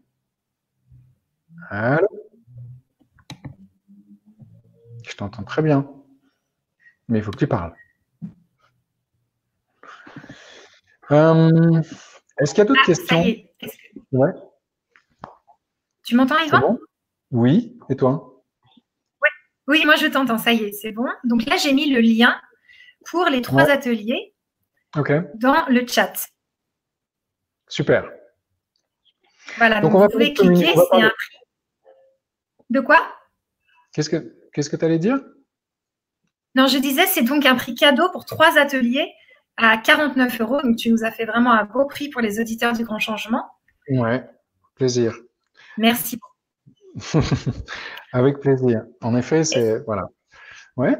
Speaker 2: Allô? Je t'entends très bien. Mais il faut que tu parles. Euh, est-ce qu'il y a d'autres ah, questions?
Speaker 1: Ouais. Tu m'entends, Yvan?
Speaker 2: Oui, et toi?
Speaker 1: Oui, moi je t'entends, ça y est, c'est bon. Donc là, j'ai mis le lien pour les trois ateliers dans le chat.
Speaker 2: Super.
Speaker 1: Voilà, donc, on va vous pouvez cliquer, c'est un De quoi?
Speaker 2: Qu'est-ce que Qu'est-ce que tu allais dire?
Speaker 1: Non, je disais, c'est donc un prix cadeau pour trois ateliers à 49 euros. Donc, tu nous as fait vraiment un beau prix pour les auditeurs du Grand Changement.
Speaker 2: Ouais, plaisir.
Speaker 1: Merci.
Speaker 2: Avec plaisir. En effet, c'est. Voilà. Ouais?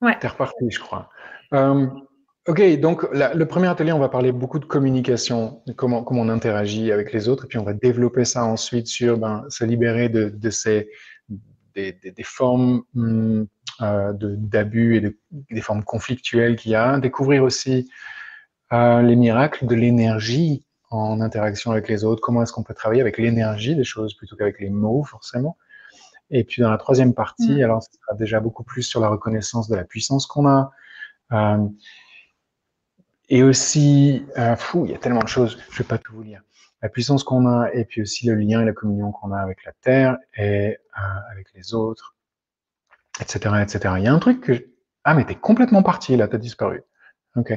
Speaker 1: Ouais.
Speaker 2: T'es reparti, je crois. Euh, ok, donc le premier atelier, on va parler beaucoup de communication, de comment, comment on interagit avec les autres, et puis on va développer ça ensuite sur ben, se libérer de, de ces des, des, des formes hum, euh, d'abus et de, des formes conflictuelles qu'il y a, découvrir aussi euh, les miracles de l'énergie en interaction avec les autres, comment est-ce qu'on peut travailler avec l'énergie des choses plutôt qu'avec les mots forcément? Et puis dans la troisième partie, mmh. alors ce sera déjà beaucoup plus sur la reconnaissance de la puissance qu'on a. Euh, et aussi, euh, fou, il y a tellement de choses, je vais pas tout vous lire. La puissance qu'on a, et puis aussi le lien et la communion qu'on a avec la terre et euh, avec les autres, etc., etc. Il y a un truc que, ah, mais t'es complètement parti, là, t'as disparu. Ok.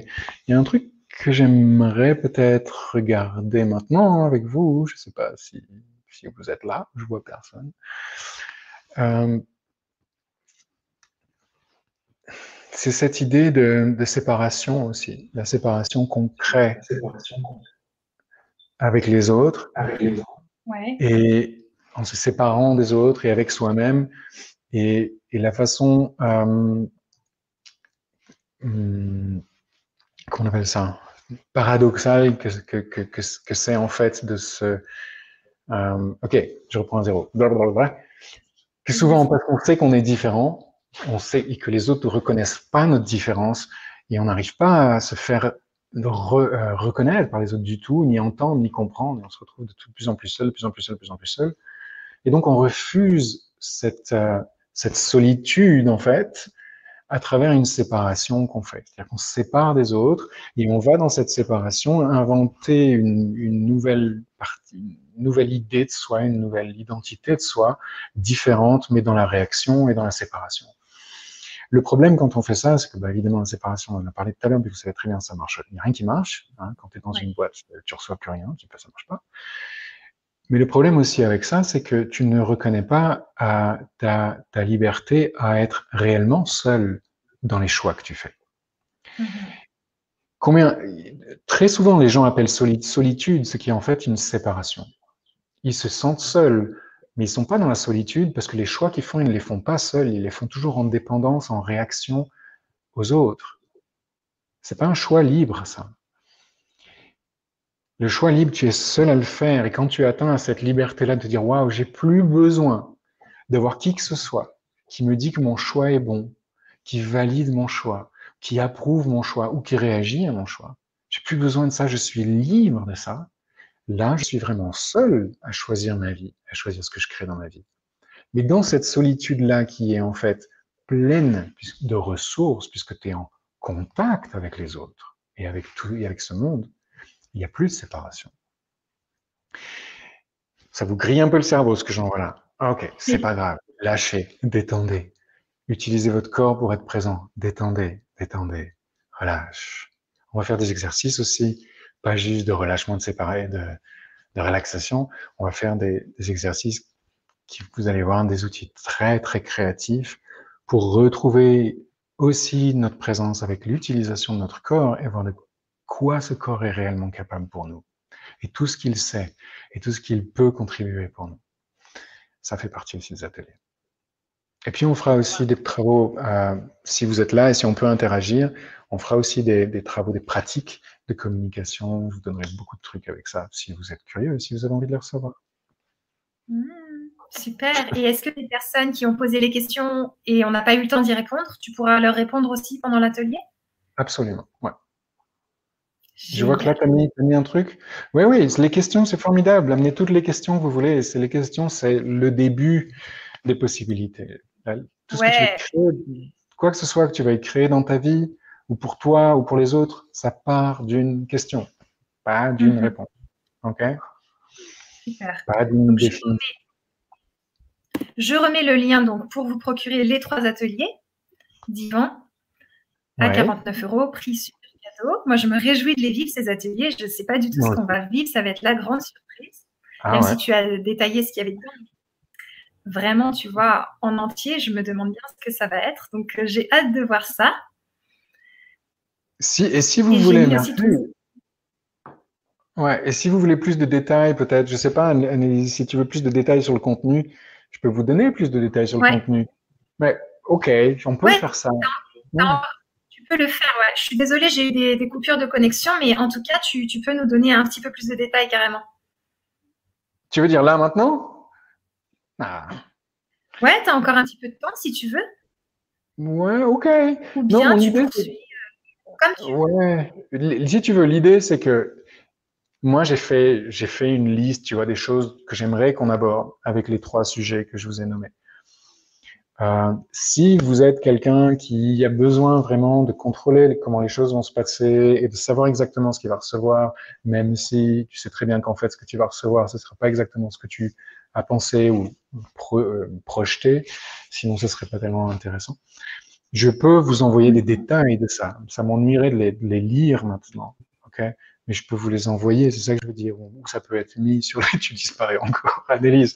Speaker 2: Il y a un truc que j'aimerais peut-être regarder maintenant avec vous. Je sais pas si, si vous êtes là, je vois personne. Euh, c'est cette idée de, séparation aussi, la séparation qu'on crée avec les autres, et en se séparant des autres et avec soi-même, et, la façon, euh, hmm, qu'on appelle ça, paradoxale que, que, c'est en fait de se... Euh, ok, je reprends à zéro. Que souvent, parce qu'on sait qu'on est différent, on sait et que les autres ne reconnaissent pas notre différence et on n'arrive pas à se faire euh, reconnaître par les autres du tout, ni entendre, ni comprendre, et on se retrouve de plus en plus seul, de plus en plus seul, de plus en plus seul. Et donc on refuse cette, euh, cette solitude, en fait, à travers une séparation qu'on fait. C'est-à-dire qu'on se sépare des autres et on va dans cette séparation inventer une, une nouvelle partie, une nouvelle idée de soi, une nouvelle identité de soi, différente, mais dans la réaction et dans la séparation. Le problème quand on fait ça, c'est que bah, évidemment la séparation, on en a parlé tout à l'heure, puis vous savez très bien, ça marche. Il n'y a rien qui marche. Hein. Quand tu es dans une boîte, tu reçois plus rien, tu ça marche pas. Mais le problème aussi avec ça, c'est que tu ne reconnais pas à ta, ta liberté à être réellement seul dans les choix que tu fais. Mhm. Combien, très souvent, les gens appellent solitude ce qui est en fait une séparation. Ils se sentent seuls, mais ils sont pas dans la solitude parce que les choix qu'ils font, ils ne les font pas seuls, ils les font toujours en dépendance, en réaction aux autres. C'est pas un choix libre, ça. Le choix libre, tu es seul à le faire. Et quand tu atteins cette liberté-là de dire, waouh, j'ai plus besoin d'avoir qui que ce soit qui me dit que mon choix est bon, qui valide mon choix, qui approuve mon choix ou qui réagit à mon choix. J'ai plus besoin de ça, je suis libre de ça. Là, je suis vraiment seul à choisir ma vie, à choisir ce que je crée dans ma vie. Mais dans cette solitude-là qui est en fait pleine de ressources, puisque tu es en contact avec les autres et avec tout et avec ce monde, il n'y a plus de séparation. Ça vous grille un peu le cerveau ce que j'envoie là. Ok, c'est pas grave. Lâchez, détendez. Utilisez votre corps pour être présent. Détendez, détendez, relâche. On va faire des exercices aussi, pas juste de relâchement de séparé, de, de relaxation. On va faire des, des, exercices qui, vous allez voir, des outils très, très créatifs pour retrouver aussi notre présence avec l'utilisation de notre corps et voir de quoi ce corps est réellement capable pour nous et tout ce qu'il sait et tout ce qu'il peut contribuer pour nous. Ça fait partie aussi des ateliers. Et puis on fera aussi des travaux, euh, si vous êtes là et si on peut interagir, on fera aussi des, travaux, des pratiques de communication. Je vous donnerai beaucoup de trucs avec ça si vous êtes curieux et si vous avez envie de les recevoir.
Speaker 1: Mmh, super. Et est-ce que les personnes qui ont posé les questions et on n'a pas eu le temps d'y répondre, tu pourras leur répondre aussi pendant l'atelier?
Speaker 2: Absolument, ouais. Je vois que là, tu as, mis, un truc. Oui, oui, les questions, c'est formidable. Amenez toutes les questions que vous voulez. C'est les questions, c'est le début des possibilités. Tout ce que tu créer, quoi que ce soit que tu vas créer dans ta vie, ou pour toi, ou pour les autres, ça part d'une question, pas d'une mhm. réponse. OK?
Speaker 1: Super. Pas d'une définition. Je remets le lien donc pour vous procurer les trois ateliers d'Ivan à 49 euros, prix moi, je me réjouis de les vivre, ces ateliers. Je ne sais pas du tout ce qu'on va vivre. Ça va être la grande surprise. Ah Même si tu as détaillé ce qu'il y avait dedans. Vraiment, tu vois, en entier, je me demande bien ce que ça va être. Donc, euh, j'ai hâte de voir ça.
Speaker 2: Si, et si vous voulez, Ouais, et si vous voulez plus de détails, peut-être, je ne sais pas, si tu veux plus de détails sur le contenu, je peux vous donner plus de détails sur le contenu. Mais ok, on peut faire ça
Speaker 1: le faire, ouais. Je suis désolée, j'ai eu des, coupures de connexion, mais en tout cas, tu, peux nous donner un petit peu plus de détails carrément.
Speaker 2: Tu veux dire là maintenant?
Speaker 1: Ah. Ouais, tu as encore un petit peu de temps si tu veux.
Speaker 2: Ouais, ok.
Speaker 1: Ou bien tu poursuis euh, comme tu
Speaker 2: Ouais, si tu veux, l'idée c'est que moi j'ai fait, j'ai fait une liste, tu vois, des choses que j'aimerais qu'on aborde avec les trois sujets que je vous ai nommés. Euh, si vous êtes quelqu'un qui a besoin vraiment de contrôler comment les choses vont se passer et de savoir exactement ce qu'il va recevoir, même si tu sais très bien qu'en fait ce que tu vas recevoir, ce ne sera pas exactement ce que tu as pensé ou euh, projeté, sinon ce serait pas tellement intéressant. Je peux vous envoyer des détails de ça. Ça m'ennuierait de, de les, lire maintenant, ok? Mais je peux vous les envoyer. C'est ça que je veux dire. Ou ça peut être mis sur les. Tu disparais encore, Annelise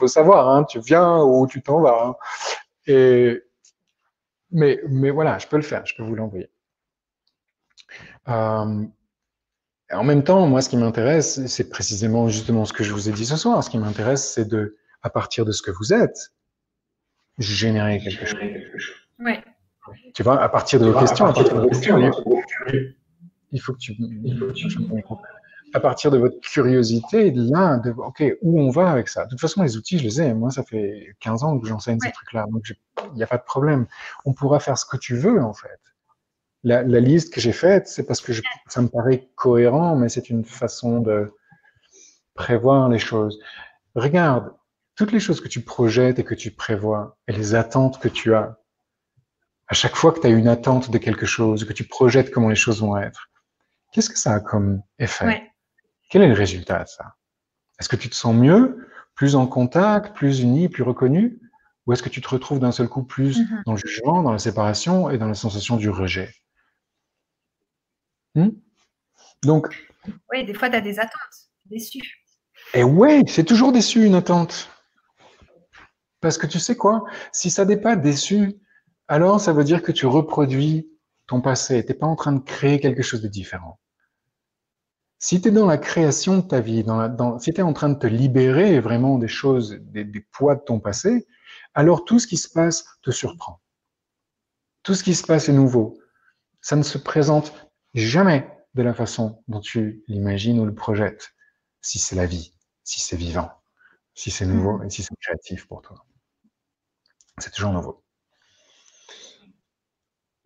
Speaker 2: faut savoir, hein, tu viens ou tu t'en vas. Hein. Et, mais, mais voilà, je peux le faire, je peux vous l'envoyer. Euh, en même temps, moi, ce qui m'intéresse, c'est précisément justement ce que je vous ai dit ce soir. Ce qui m'intéresse, c'est de, à partir de ce que vous êtes, générer quelque chose.
Speaker 1: Ouais.
Speaker 2: Tu vois, à partir de vos questions, à partir de vos questions, il faut que tu, il faut que tu à partir de votre curiosité, là, de, OK, où on va avec ça? De toute façon, les outils, je les ai. Moi, ça fait 15 ans que j'enseigne ces trucs-là, donc il n'y a pas de problème. On pourra faire ce que tu veux, en fait. La, liste que j'ai faite, c'est parce que ça me paraît cohérent, mais c'est une façon de prévoir les choses. Regarde, toutes les choses que tu projettes et que tu prévois, et les attentes que tu as, à chaque fois que tu as une attente de quelque chose, que tu projettes comment les choses vont être, qu'est-ce que ça a comme effet quel est le résultat de ça? Est-ce que tu te sens mieux, plus en contact, plus uni, plus reconnu? Ou est-ce que tu te retrouves d'un seul coup plus mm-hmm. dans le jugement, dans la séparation et dans la sensation du rejet? Hmm? Donc.
Speaker 1: Oui, des fois, tu as des attentes, déçu.
Speaker 2: Et oui, c'est toujours déçu une attente. Parce que tu sais quoi? Si ça n'est pas déçu, alors ça veut dire que tu reproduis ton passé. Tu n'es pas en train de créer quelque chose de différent. Si tu es dans la création de ta vie, dans si tu es en train de te libérer vraiment des choses, des, des poids de ton passé, alors tout ce qui se passe te surprend. Tout ce qui se passe est nouveau. Ça ne se présente jamais de la façon dont tu l'imagines ou le projettes, si c'est la vie, si c'est vivant, si c'est nouveau mm. et si c'est créatif pour toi. C'est toujours nouveau.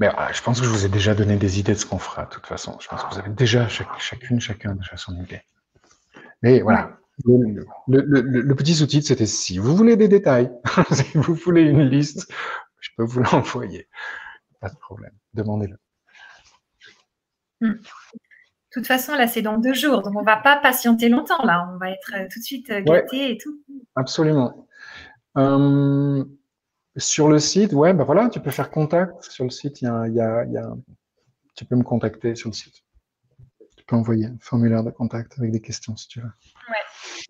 Speaker 2: Mais ah, je pense que je vous ai déjà donné des idées de ce qu'on fera, de toute façon. Je pense que vous avez déjà, chacune, chacun, déjà son idée. Mais voilà. Le, petit sous-titre, c'était si vous voulez des détails, si vous voulez une liste, je peux vous l'envoyer. Pas de problème. Demandez-le.
Speaker 1: Hmm. De toute façon, là, c'est dans deux jours, donc on ne va pas patienter longtemps, là. On va être euh, tout de suite euh, gâté et tout.
Speaker 2: Absolument. Euh, sur le site, ouais, bah voilà, tu peux faire contact. Sur le site, il y a, tu peux me contacter sur le site. Tu peux envoyer un formulaire de contact avec des questions si tu veux.
Speaker 1: Ouais,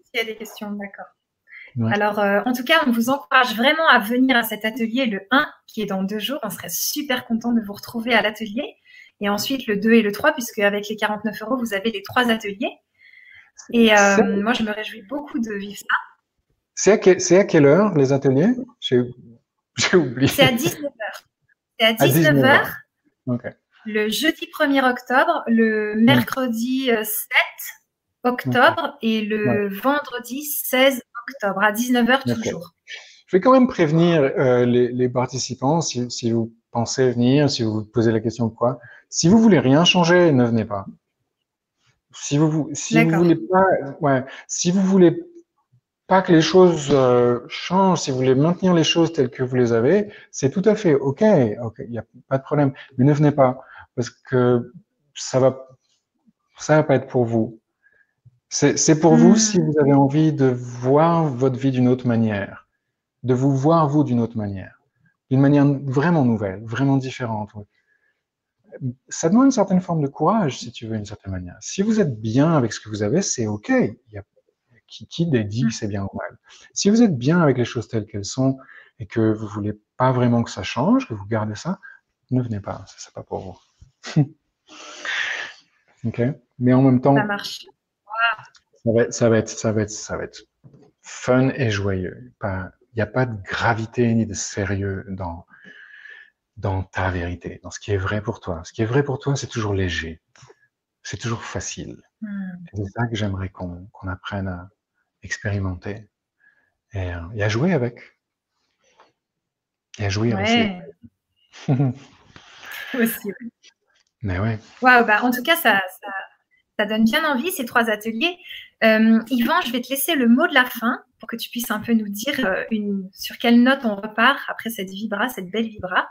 Speaker 1: s'il y a des questions, d'accord. Alors, euh, en tout cas, on vous encourage vraiment à venir à cet atelier, le 1, qui est dans deux jours. On serait super content de vous retrouver à l'atelier. Et ensuite, le 2 et le 3, puisque avec les 49 euros, vous avez les trois ateliers. Et euh, moi, je me réjouis beaucoup de vivre ça.
Speaker 2: C'est à, à, quelle heure les ateliers? J'ai oublié.
Speaker 1: C'est à 19h. C'est à 19h. Le jeudi 1er octobre, le mercredi 7 euh, octobre et le vendredi 16 octobre à 19h toujours.
Speaker 2: Je vais quand même prévenir euh, les, participants si, si, vous pensez venir, si vous vous posez la question quoi. Si vous voulez rien changer, ne venez pas. Si vous, si vous voulez pas, ouais, si vous voulez pas que les choses euh, changent, si vous voulez maintenir les choses telles que vous les avez, c'est tout à fait ok, il n'y a pas de problème. Mais ne venez pas parce que ça va, ça va pas être pour vous. C'est pour vous hmm. si vous avez envie de voir votre vie d'une autre manière, de vous voir vous d'une autre manière, d'une manière vraiment nouvelle, vraiment différente. Ça demande une certaine forme de courage, si tu veux, d'une certaine manière. Si vous êtes bien avec ce que vous avez, c'est ok. Il y a qui, qui dit c'est bien ou mal. Si vous êtes bien avec les choses telles qu'elles sont et que vous voulez pas vraiment que ça change, que vous gardez ça, ne venez pas, c'est pas pour vous. ok. Mais en même temps,
Speaker 1: ça marche.
Speaker 2: Ça va, être, ça va être, ça va être, ça va être fun et joyeux. Il n'y a pas de gravité ni de sérieux dans dans ta vérité, dans ce qui est vrai pour toi. Ce qui est vrai pour toi, c'est toujours léger, c'est toujours facile. Hmm. C'est ça que j'aimerais qu'on apprenne à, expérimenter et, euh, et, à jouer avec. Et à jouer
Speaker 1: ouais. aussi. aussi
Speaker 2: Mais ouais.
Speaker 1: Wow, bah, en tout cas, ça, ça, ça, donne bien envie, ces trois ateliers. Euh, Yvan, je vais te laisser le mot de la fin pour que tu puisses un peu nous dire euh, une, sur quelle note on repart après cette vibra, cette belle vibra.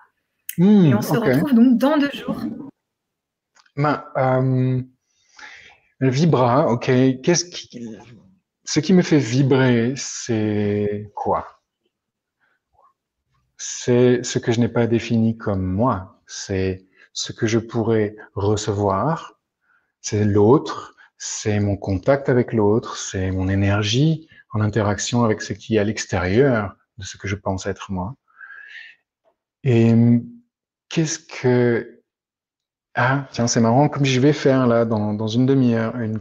Speaker 1: Mmh, et on se retrouve donc dans deux jours.
Speaker 2: Ben, euh, vibra, ok. Qu'est-ce qui, ce qui me fait vibrer, c'est quoi? C'est ce que je n'ai pas défini comme moi. C'est ce que je pourrais recevoir. C'est l'autre. C'est mon contact avec l'autre. C'est mon énergie en interaction avec ce qui est à l'extérieur de ce que je pense être moi. Et qu'est-ce que... Ah, tiens, c'est marrant, comme je vais faire là dans, dans une demi-heure, une,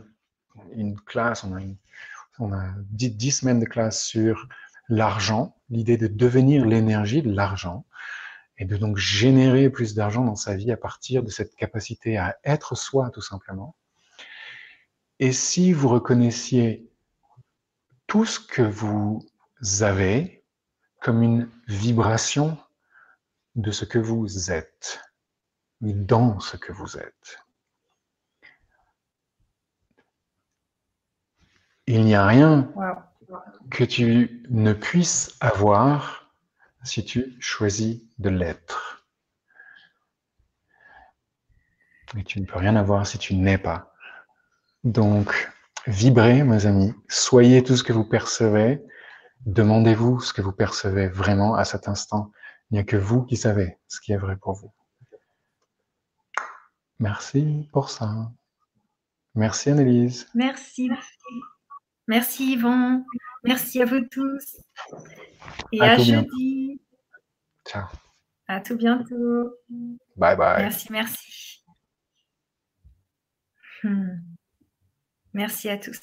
Speaker 2: une classe, on a on a dix, semaines de classe sur l'argent, l'idée de devenir l'énergie de l'argent et de donc générer plus d'argent dans sa vie à partir de cette capacité à être soi tout simplement. Et si vous reconnaissiez tout ce que vous avez comme une vibration de ce que vous êtes, dans ce que vous êtes. Il n'y a rien que tu ne puisses avoir si tu choisis de l'être. Et tu ne peux rien avoir si tu n'es pas. Donc, vibrez, mes amis, soyez tout ce que vous percevez, demandez-vous ce que vous percevez vraiment à cet instant. Il n'y a que vous qui savez ce qui est vrai pour vous. Merci pour ça. Merci Annelise.
Speaker 1: Merci. Merci Yvon. Merci à vous tous. Et à, jeudi.
Speaker 2: Ciao.
Speaker 1: À tout bientôt.
Speaker 2: Bye bye.
Speaker 1: Merci, merci. Hmm. Merci à tous.